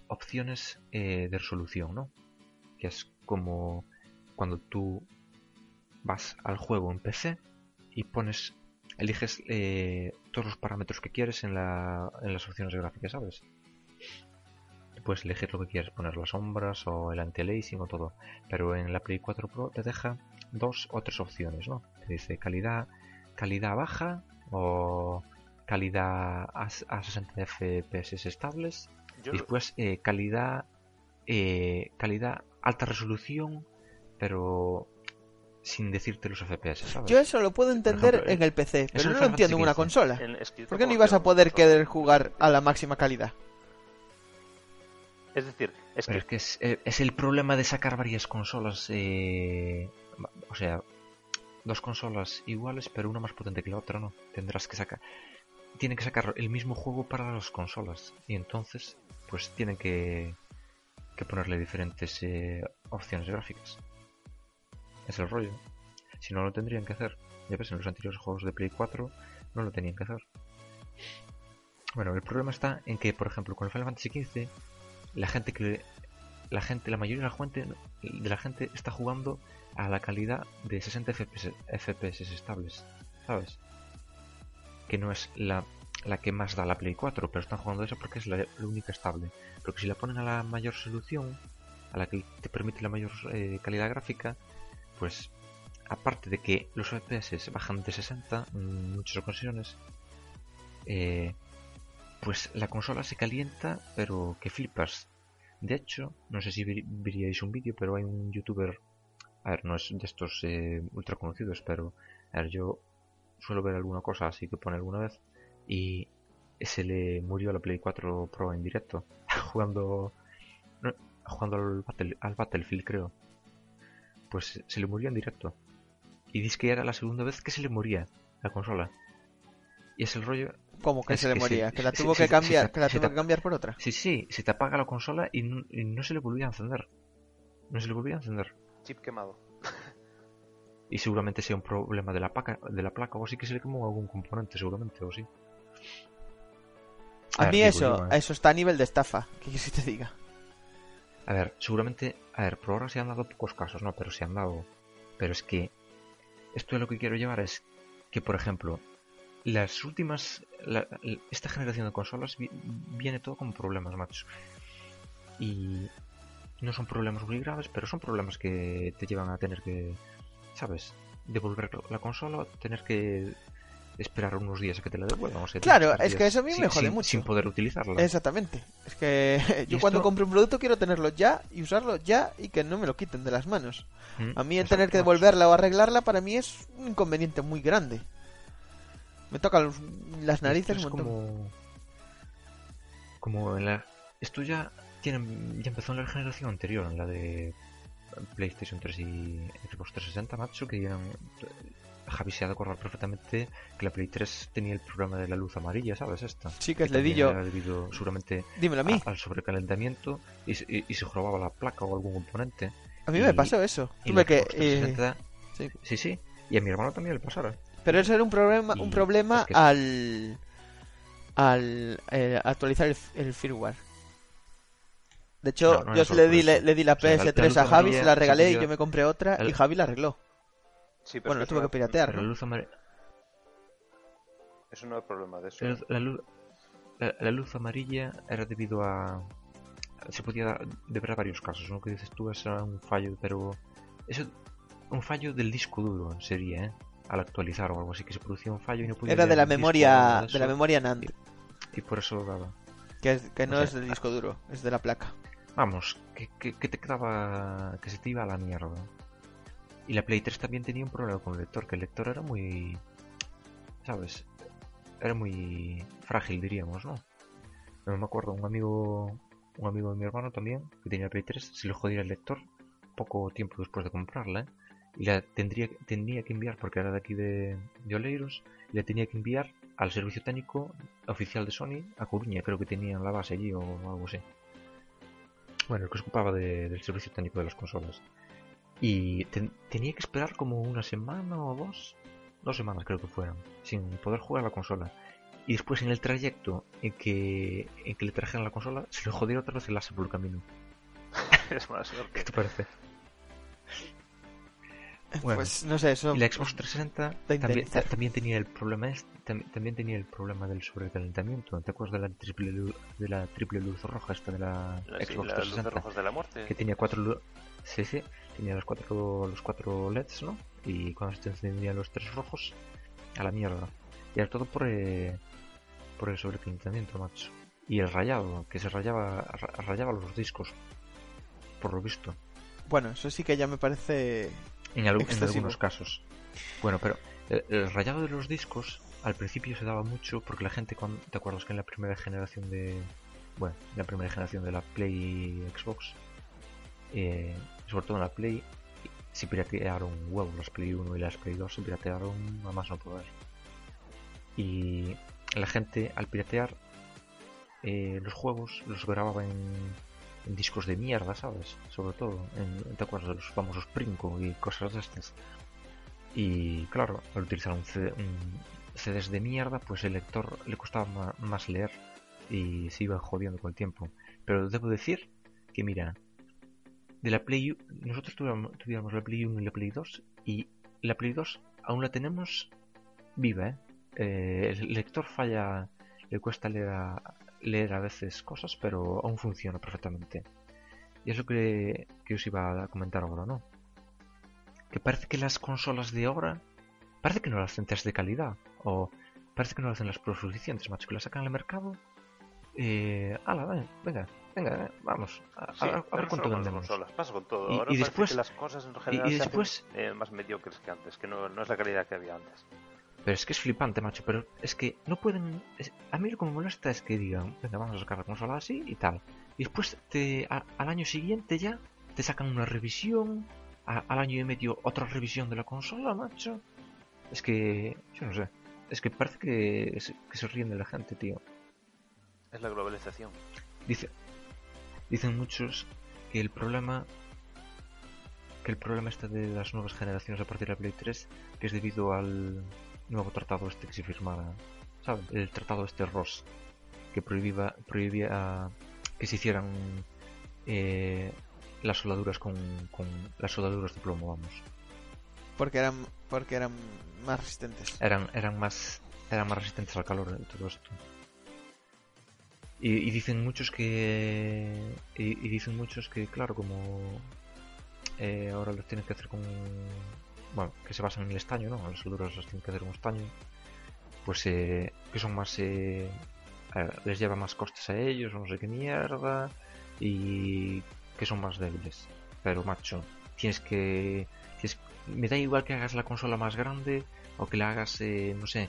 opciones eh, de resolución, ¿no? Que es como cuando tú vas al juego en PC y pones, eliges eh, todos los parámetros que quieres en, la, en las opciones gráficas, ¿sabes? Puedes elegir lo que quieres, poner las sombras o el anti-aliasing o todo pero en la Play 4 Pro te deja dos o tres opciones, ¿no? Te dice calidad, calidad baja o calidad a, a 60 FPS estables, Yo, y después eh, calidad, eh, calidad alta resolución, pero sin decirte los FPS, ¿sabes? Yo eso lo puedo entender ejemplo, en el PC, pero no lo entiendo en una consola. En- ¿Por qué no ibas a poder querer jugar a la máxima calidad? Es decir, es Pero que es que es, eh, es el problema de sacar varias consolas, eh, o sea, dos consolas iguales, pero una más potente que la otra, ¿no? Tendrás que sacar... Tienen que sacar el mismo juego para las consolas. Y entonces, pues tienen que, que ponerle diferentes eh, opciones gráficas. Es el rollo. Si no lo tendrían que hacer. Ya ves, en los anteriores juegos de Play 4 no lo tenían que hacer. Bueno, el problema está en que, por ejemplo, con el Final Fantasy XV, la gente que la gente, la mayoría de la gente, de la gente está jugando a la calidad de 60 FPS, FPS estables, ¿sabes? Que no es la, la que más da la Play 4, pero están jugando eso porque es la, única estable. Pero que si la ponen a la mayor solución, a la que te permite la mayor eh, calidad gráfica, pues aparte de que los FPS bajan de 60 en muchas ocasiones, eh, pues la consola se calienta, pero que flipas. De hecho, no sé si ver- veríais un vídeo, pero hay un youtuber, a ver, no es de estos eh, ultra conocidos, pero a ver, yo suelo ver alguna cosa así que pone alguna vez y se le murió la Play 4 Pro en directo, jugando no, jugando al, Battle- al Battlefield, creo. Pues se le murió en directo. Y dice que era la segunda vez que se le moría la consola. Y es el rollo ¿Cómo que Es se le que sí, moría? ¿Que la sí, tuvo sí, que sí, cambiar? sí, ¿Que la sí, tuvo sí, que cambiar por otra? Sí, sí, se te apaga la consola y no, y no se le volvía a encender. No se le volvía a encender. chip quemado. Y seguramente sea un problema de la placa, de la placa o así que se le quemó algún componente, seguramente, o sí. A ver, mí eso, eso está a nivel de estafa. ¿Qué quieres que te diga? A ver, seguramente, a ver, por ahora se han dado pocos casos, ¿no? Pero se han dado. Pero es que esto de lo que quiero llevar es que, por ejemplo, las últimas, la- esta generación de consolas vi- viene todo con problemas, macho. Y no son problemas muy graves, pero son problemas que te llevan a tener que, ¿sabes? Devolver la consola, tener que esperar unos días a que te la devuelvan. o sea, Claro, es que eso a mí me jode sin- mucho. Sin poder utilizarla. Exactamente. Es que yo cuando compro un producto quiero tenerlo ya y usarlo ya y que no me lo quiten de las manos. Mm, A mí el tener que devolverla o arreglarla para mí es un inconveniente muy grande. Me toca los- las narices Esto un es montón. como como en la esto ya tiene ya empezó en la generación anterior en la de PlayStation 3 y Xbox 360 macho que eran Javi se ha de acordar perfectamente que la Play 3 tenía el programa de la luz amarilla sabes esta Sí, que es ledillo. era debido seguramente Dímelo a mí. a- al sobrecalentamiento y, se- y- y se jorobaba la placa o algún componente A mí me pasó eso. Tuve que... Eh, 360 sí. sí sí y a mi hermano también le pasara Pero eso era un problema, un problema es que- al al eh, actualizar el, el firmware. De hecho, No, no era yo le di, eso. le, le di la O sea, la- la PS3 luz a Javi, amarilla se la regalé y yo me compré otra y Javi la arregló. Sí, pero Bueno, lo tuve que piratear, pero la ¿no? luz amarilla Eso no es problema de eso. La luz, la luz, la- la luz amarilla era debido a... Se podía dar- deber a varios casos, ¿no? Que dices tú, es un fallo, pero... Eso, un fallo del disco duro sería, ¿eh? Al actualizar o algo así, que se producía un fallo y no podía Era de la disco memoria de la memoria NAND, Y por eso daba. que, es- que no o es del disco duro, es de la placa. Vamos, que, que, que te quedaba... Que se te iba a la mierda. Y la Play 3 también tenía un problema con el lector, que el lector era muy... ¿Sabes? Era muy frágil, diríamos, ¿no? No me acuerdo, un amigo un amigo de mi hermano también, que tenía Play 3, se le jodía el lector poco tiempo después de comprarla, ¿eh? Y la tendría, tenía que enviar, porque era de aquí de, de Oleiros, y la tenía que enviar al servicio técnico oficial de Sony a Coruña, creo que tenían la base allí o algo así. Bueno, el que se ocupaba de- del servicio técnico de las consolas. Y ten- tenía que esperar como una semana o dos, dos semanas creo que fueran, sin poder jugar a la consola. Y después en el trayecto en que, en que le trajeran la consola, se le jodió otra vez el láser por el camino. es más ¿Qué suerte. te parece? Bueno. Pues no sé, eso Y la Xbox 360 De también, tenía el problema este- tam- también tenía el problema del sobrecalentamiento. ¿Te acuerdas de la triple luz, de la triple luz roja esta de la La- sí, Xbox las luces 360? rojas de la muerte. Que tenía cuatro sí, sí, tenía los cuatro los cuatro LEDs, ¿no? Y cuando se encendían los tres rojos, a la mierda. Y era todo por eh, por el sobrecalentamiento, macho. Y el rayado, que se rayaba ra- rayaba los discos. Por lo visto. Bueno, eso sí que ya me parece En, algunos casos. Bueno, pero el, el rayado de los discos al principio se daba mucho porque la gente, cuando, ¿te acuerdas que en la primera generación de... Bueno, en la primera generación de la Play Xbox, eh, sobre todo en la Play, se piratearon huevos las Play 1 y las Play 2 se piratearon a más no poder. Y la gente al piratear eh, los juegos los grababa en, discos de mierda, ¿sabes? Sobre todo, en, ¿te acuerdas de los famosos Princo y cosas de estas? Y claro, al utilizar un, CD, un CDs de mierda, pues el lector le costaba más leer y se iba jodiendo con el tiempo. Pero debo decir que, mira, de la Play U- nosotros tuviéramos, tuviéramos la Play 1 y la Play 2 y la Play 2 aún la tenemos viva, ¿eh? Eh, el lector falla, le cuesta leer a, leer a veces cosas, pero aún funciona perfectamente. Y es lo que, que os iba a comentar ahora, ¿no? Que parece que las consolas de ahora, parece que no las hacen test de calidad, o parece que no hacen las pruebas suficientes, macho, que las sacan al mercado. Eh, ala, ven, venga, venga, vamos, a, Sí, a- a ver cuánto con vendemos. consolas, pasa con todo. Y- Ahora y parece después- que las cosas en general y se hacen, después- eh, más mediocres que antes, que no, no es la calidad que había antes. Pero es que es flipante, macho. Pero es que no pueden. es- a mí lo que me molesta es que digan, venga, vamos a sacar la consola así y tal. Y después te, a- al año siguiente ya te sacan una revisión. al año y medio otra revisión de la consola, macho. Es que. Yo no sé. Es que parece que, que se ríen de la gente, tío. Es la globalización. Dice, dicen muchos que el problema que el problema este de las nuevas generaciones a partir de la Play 3 que es debido al nuevo tratado este que se firmara, ¿sabes? El tratado este Ross que prohibía prohibía que se hicieran eh, las soldaduras con, con las soldaduras de plomo, vamos. Porque eran, porque eran más resistentes. eran eran más eran más resistentes al calor y todo esto y, dicen muchos que y, dicen muchos que claro como eh, ahora los tienen que hacer con bueno que se basan en el estaño no las soldaduras las tienen que hacer con estaño pues eh, que son más eh, les lleva más costes a ellos o no sé qué mierda y que son más débiles pero macho tienes que tienes- me da igual que hagas la consola más grande o que la hagas, eh, no sé.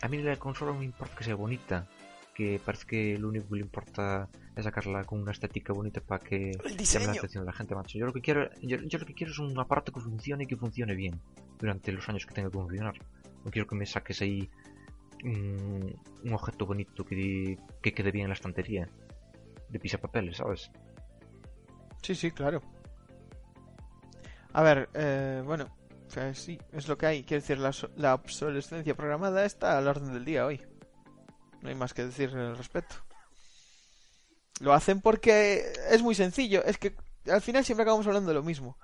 A mí la consola no me importa que sea bonita, que parece que lo único que le importa es sacarla con una estética bonita para que llame la atención de la gente, macho. Yo lo que quiero, yo, yo lo que quiero es un aparato que funcione y que funcione bien durante los años que tenga que funcionar. No quiero que me saques ahí un, un objeto bonito que, que quede bien en la estantería de pisapapeles, ¿sabes? Sí, sí, claro. A ver, eh, bueno, sí, es lo que hay. Quiero decir, la, la obsolescencia programada está al orden del día hoy. No hay más que decir al respecto. Lo hacen porque es muy sencillo. Es que al final siempre acabamos hablando de lo mismo.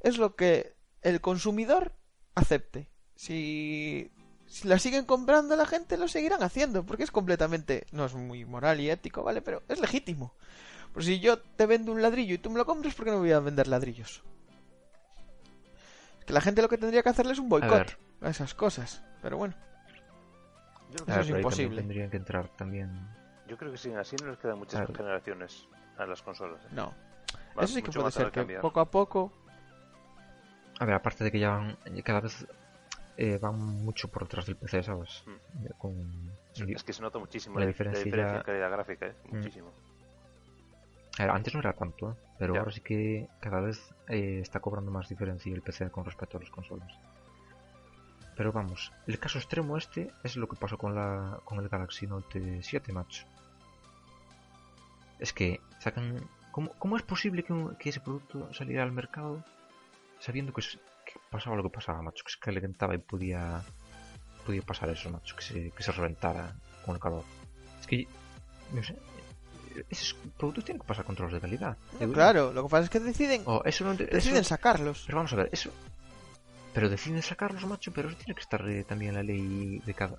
Es lo que el consumidor acepte. Si, si la siguen comprando la gente, lo seguirán haciendo. Porque es completamente... No es muy moral y ético, ¿vale? Pero es legítimo. Pues si yo te vendo un ladrillo y tú me lo compras, ¿por qué no voy a vender ladrillos? Es que la gente lo que tendría que hacerle es un boicot a esas cas Pero bueno, Yo Eso creo, que, ver, es imposible. Tendrían que entrar también. yo creo que sí, así no les quedan muchas Claro. generaciones a las consolas. ¿eh? no. Va Eso sí que puede ser, que cambiar. poco a poco... A ver, aparte de que ya van, cada vez eh, van mucho por detrás del PC, ¿sabes? Mm. Con, Es que se nota muchísimo La la, diferencia diferencia ya- en calidad gráfica, ¿eh? Mm. Muchísimo. A ver, antes no era tanto, ¿eh? pero Ya. ahora sí que cada vez eh, está cobrando más diferencia el PC con respecto a las consolas. Pero vamos, el caso extremo este es lo que pasó con la con el Galaxy Note 7, macho. Es que sacan... ¿Cómo, cómo es posible que, un- que ese producto saliera al mercado sabiendo que, es- que pasaba lo que pasaba, macho? Que se calentaba y podía, podía pasar eso, macho, que se, que se reventara con el calor. Es que, no sé, esos productos tienen que pasar controles de calidad. No, claro, lo que pasa es que deciden, O eso no, eso- deciden sacarlos. pero vamos a ver, eso. Pero deciden sacarlos, macho, pero eso tiene que estar eh, también la ley de cada.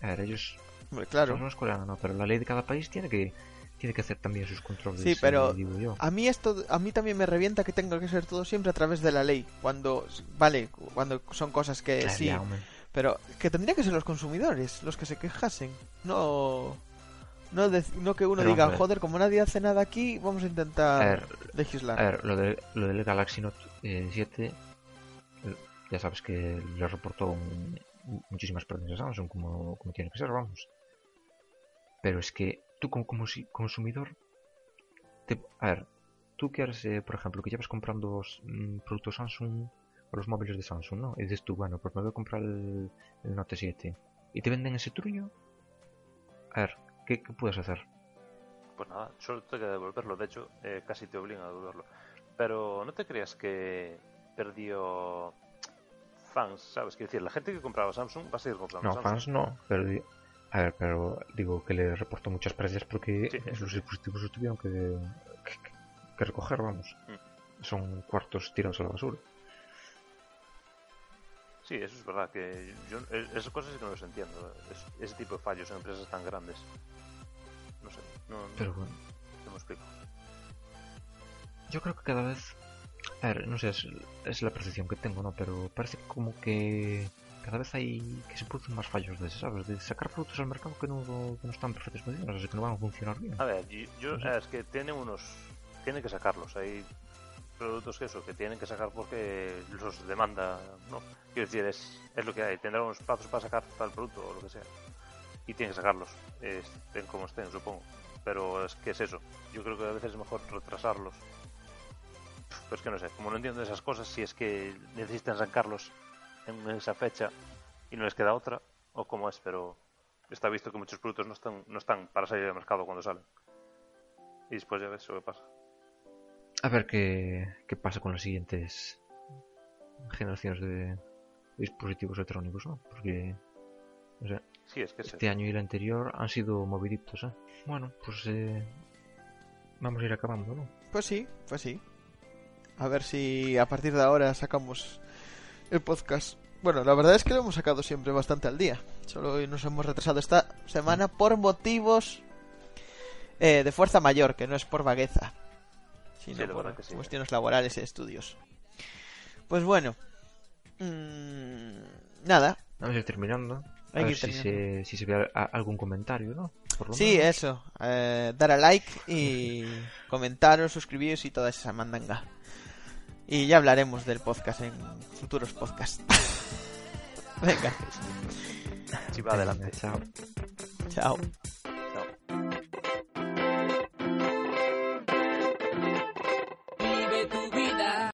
A ver, ellos. Hombre, claro. No es coreana, no, pero la ley de cada país tiene que tiene que hacer también sus controles. Sí, pero- eh, digo yo. A mí esto, a mí también me revienta que tenga que ser todo siempre a través de la ley. Cuando, vale, cuando son cosas que Claro, sí, ya, pero que tendría que ser los consumidores los que se quejasen, no, no, no que uno Pero diga, a joder, como nadie hace nada aquí, vamos a A intentar ver, legislar. a ver, lo, de, lo del Galaxy Note eh, 7 ya sabes que le reportó un- muchísimas pérdidas a Samsung como, como tiene que ser, vamos. Pero es que tú como, como si- consumidor, te- a ver, tú quieres, eh, por ejemplo, que llevas comprando mm, productos Samsung o los móviles de Samsung, ¿no? Y dices tú, bueno, pues me voy a comprar el, el Note 7 y te venden ese truño. A ver, ¿qué, qué puedes hacer? Pues nada, solo te queda devolverlo. De hecho, eh, casi te obligan a devolverlo. Pero no te creas que perdió fans, ¿sabes? Quiero decir, la gente que compraba Samsung va a seguir comprando No, Samsung. fans no, pero a ver, pero digo que le reportó muchas pérdidas porque Sí, eso los sí. dispositivos los tuvieron que, que, que recoger, vamos. Mm. Son cuartos tirados a la basura. Sí, eso es verdad. que yo Esas cosas sí que no las entiendo. es- ese tipo de fallos en empresas tan grandes. No sé, no, no- Pero bueno, no me explico. yo creo que cada vez, a ver, no sé, es, es la percepción que tengo, ¿no? Pero parece como que cada vez hay que se producen más fallos de ese, ¿sabes? De sacar productos al mercado que no, que no están en perfectas condiciones, o sea, que no van a funcionar bien. A ver, yo, yo- No sé. es que tienen unos. Tienen que sacarlos. Hay productos que eso, que tienen que sacar porque los demanda. ¿no? Quiero decir, es, es lo que hay. Tendrán unos plazos para sacar tal producto o lo que sea. Y tienen que sacarlos. Estén como estén, supongo. Pero es que es eso. Yo creo que a veces es mejor retrasarlos. Pues que no sé, como no entiendo esas cosas, si es que necesitan sacarlos en esa fecha y no les queda otra, o cómo es, pero está visto que muchos productos no están, no están para salir al mercado cuando salen. Y después ya ves lo que pasa. A ver qué, qué pasa con las siguientes generaciones de dispositivos electrónicos, ¿no? Porque, no sé, Sí, es que es este año y el anterior han sido moviditos, ¿eh? Bueno, pues eh, vamos a ir acabando, ¿no? Pues sí, pues sí. A ver si a partir de ahora sacamos el podcast. Bueno, la verdad es que lo hemos sacado siempre bastante al día. Solo hoy nos hemos retrasado esta semana por motivos eh, de fuerza mayor, que no es por vagueza, sino Sí, por sí. cuestiones laborales y estudios. Pues bueno, mm, nada. Vamos a ir terminando. A Hay que ver ir si terminando. se, si se ve a- a- algún comentario, ¿no? Por lo Sí, menos. eso. eh, dar a like y comentaros, suscribiros y toda esa mandanga. Y ya hablaremos del podcast en futuros podcasts. Venga, Sí, va adelante. Chao. chao.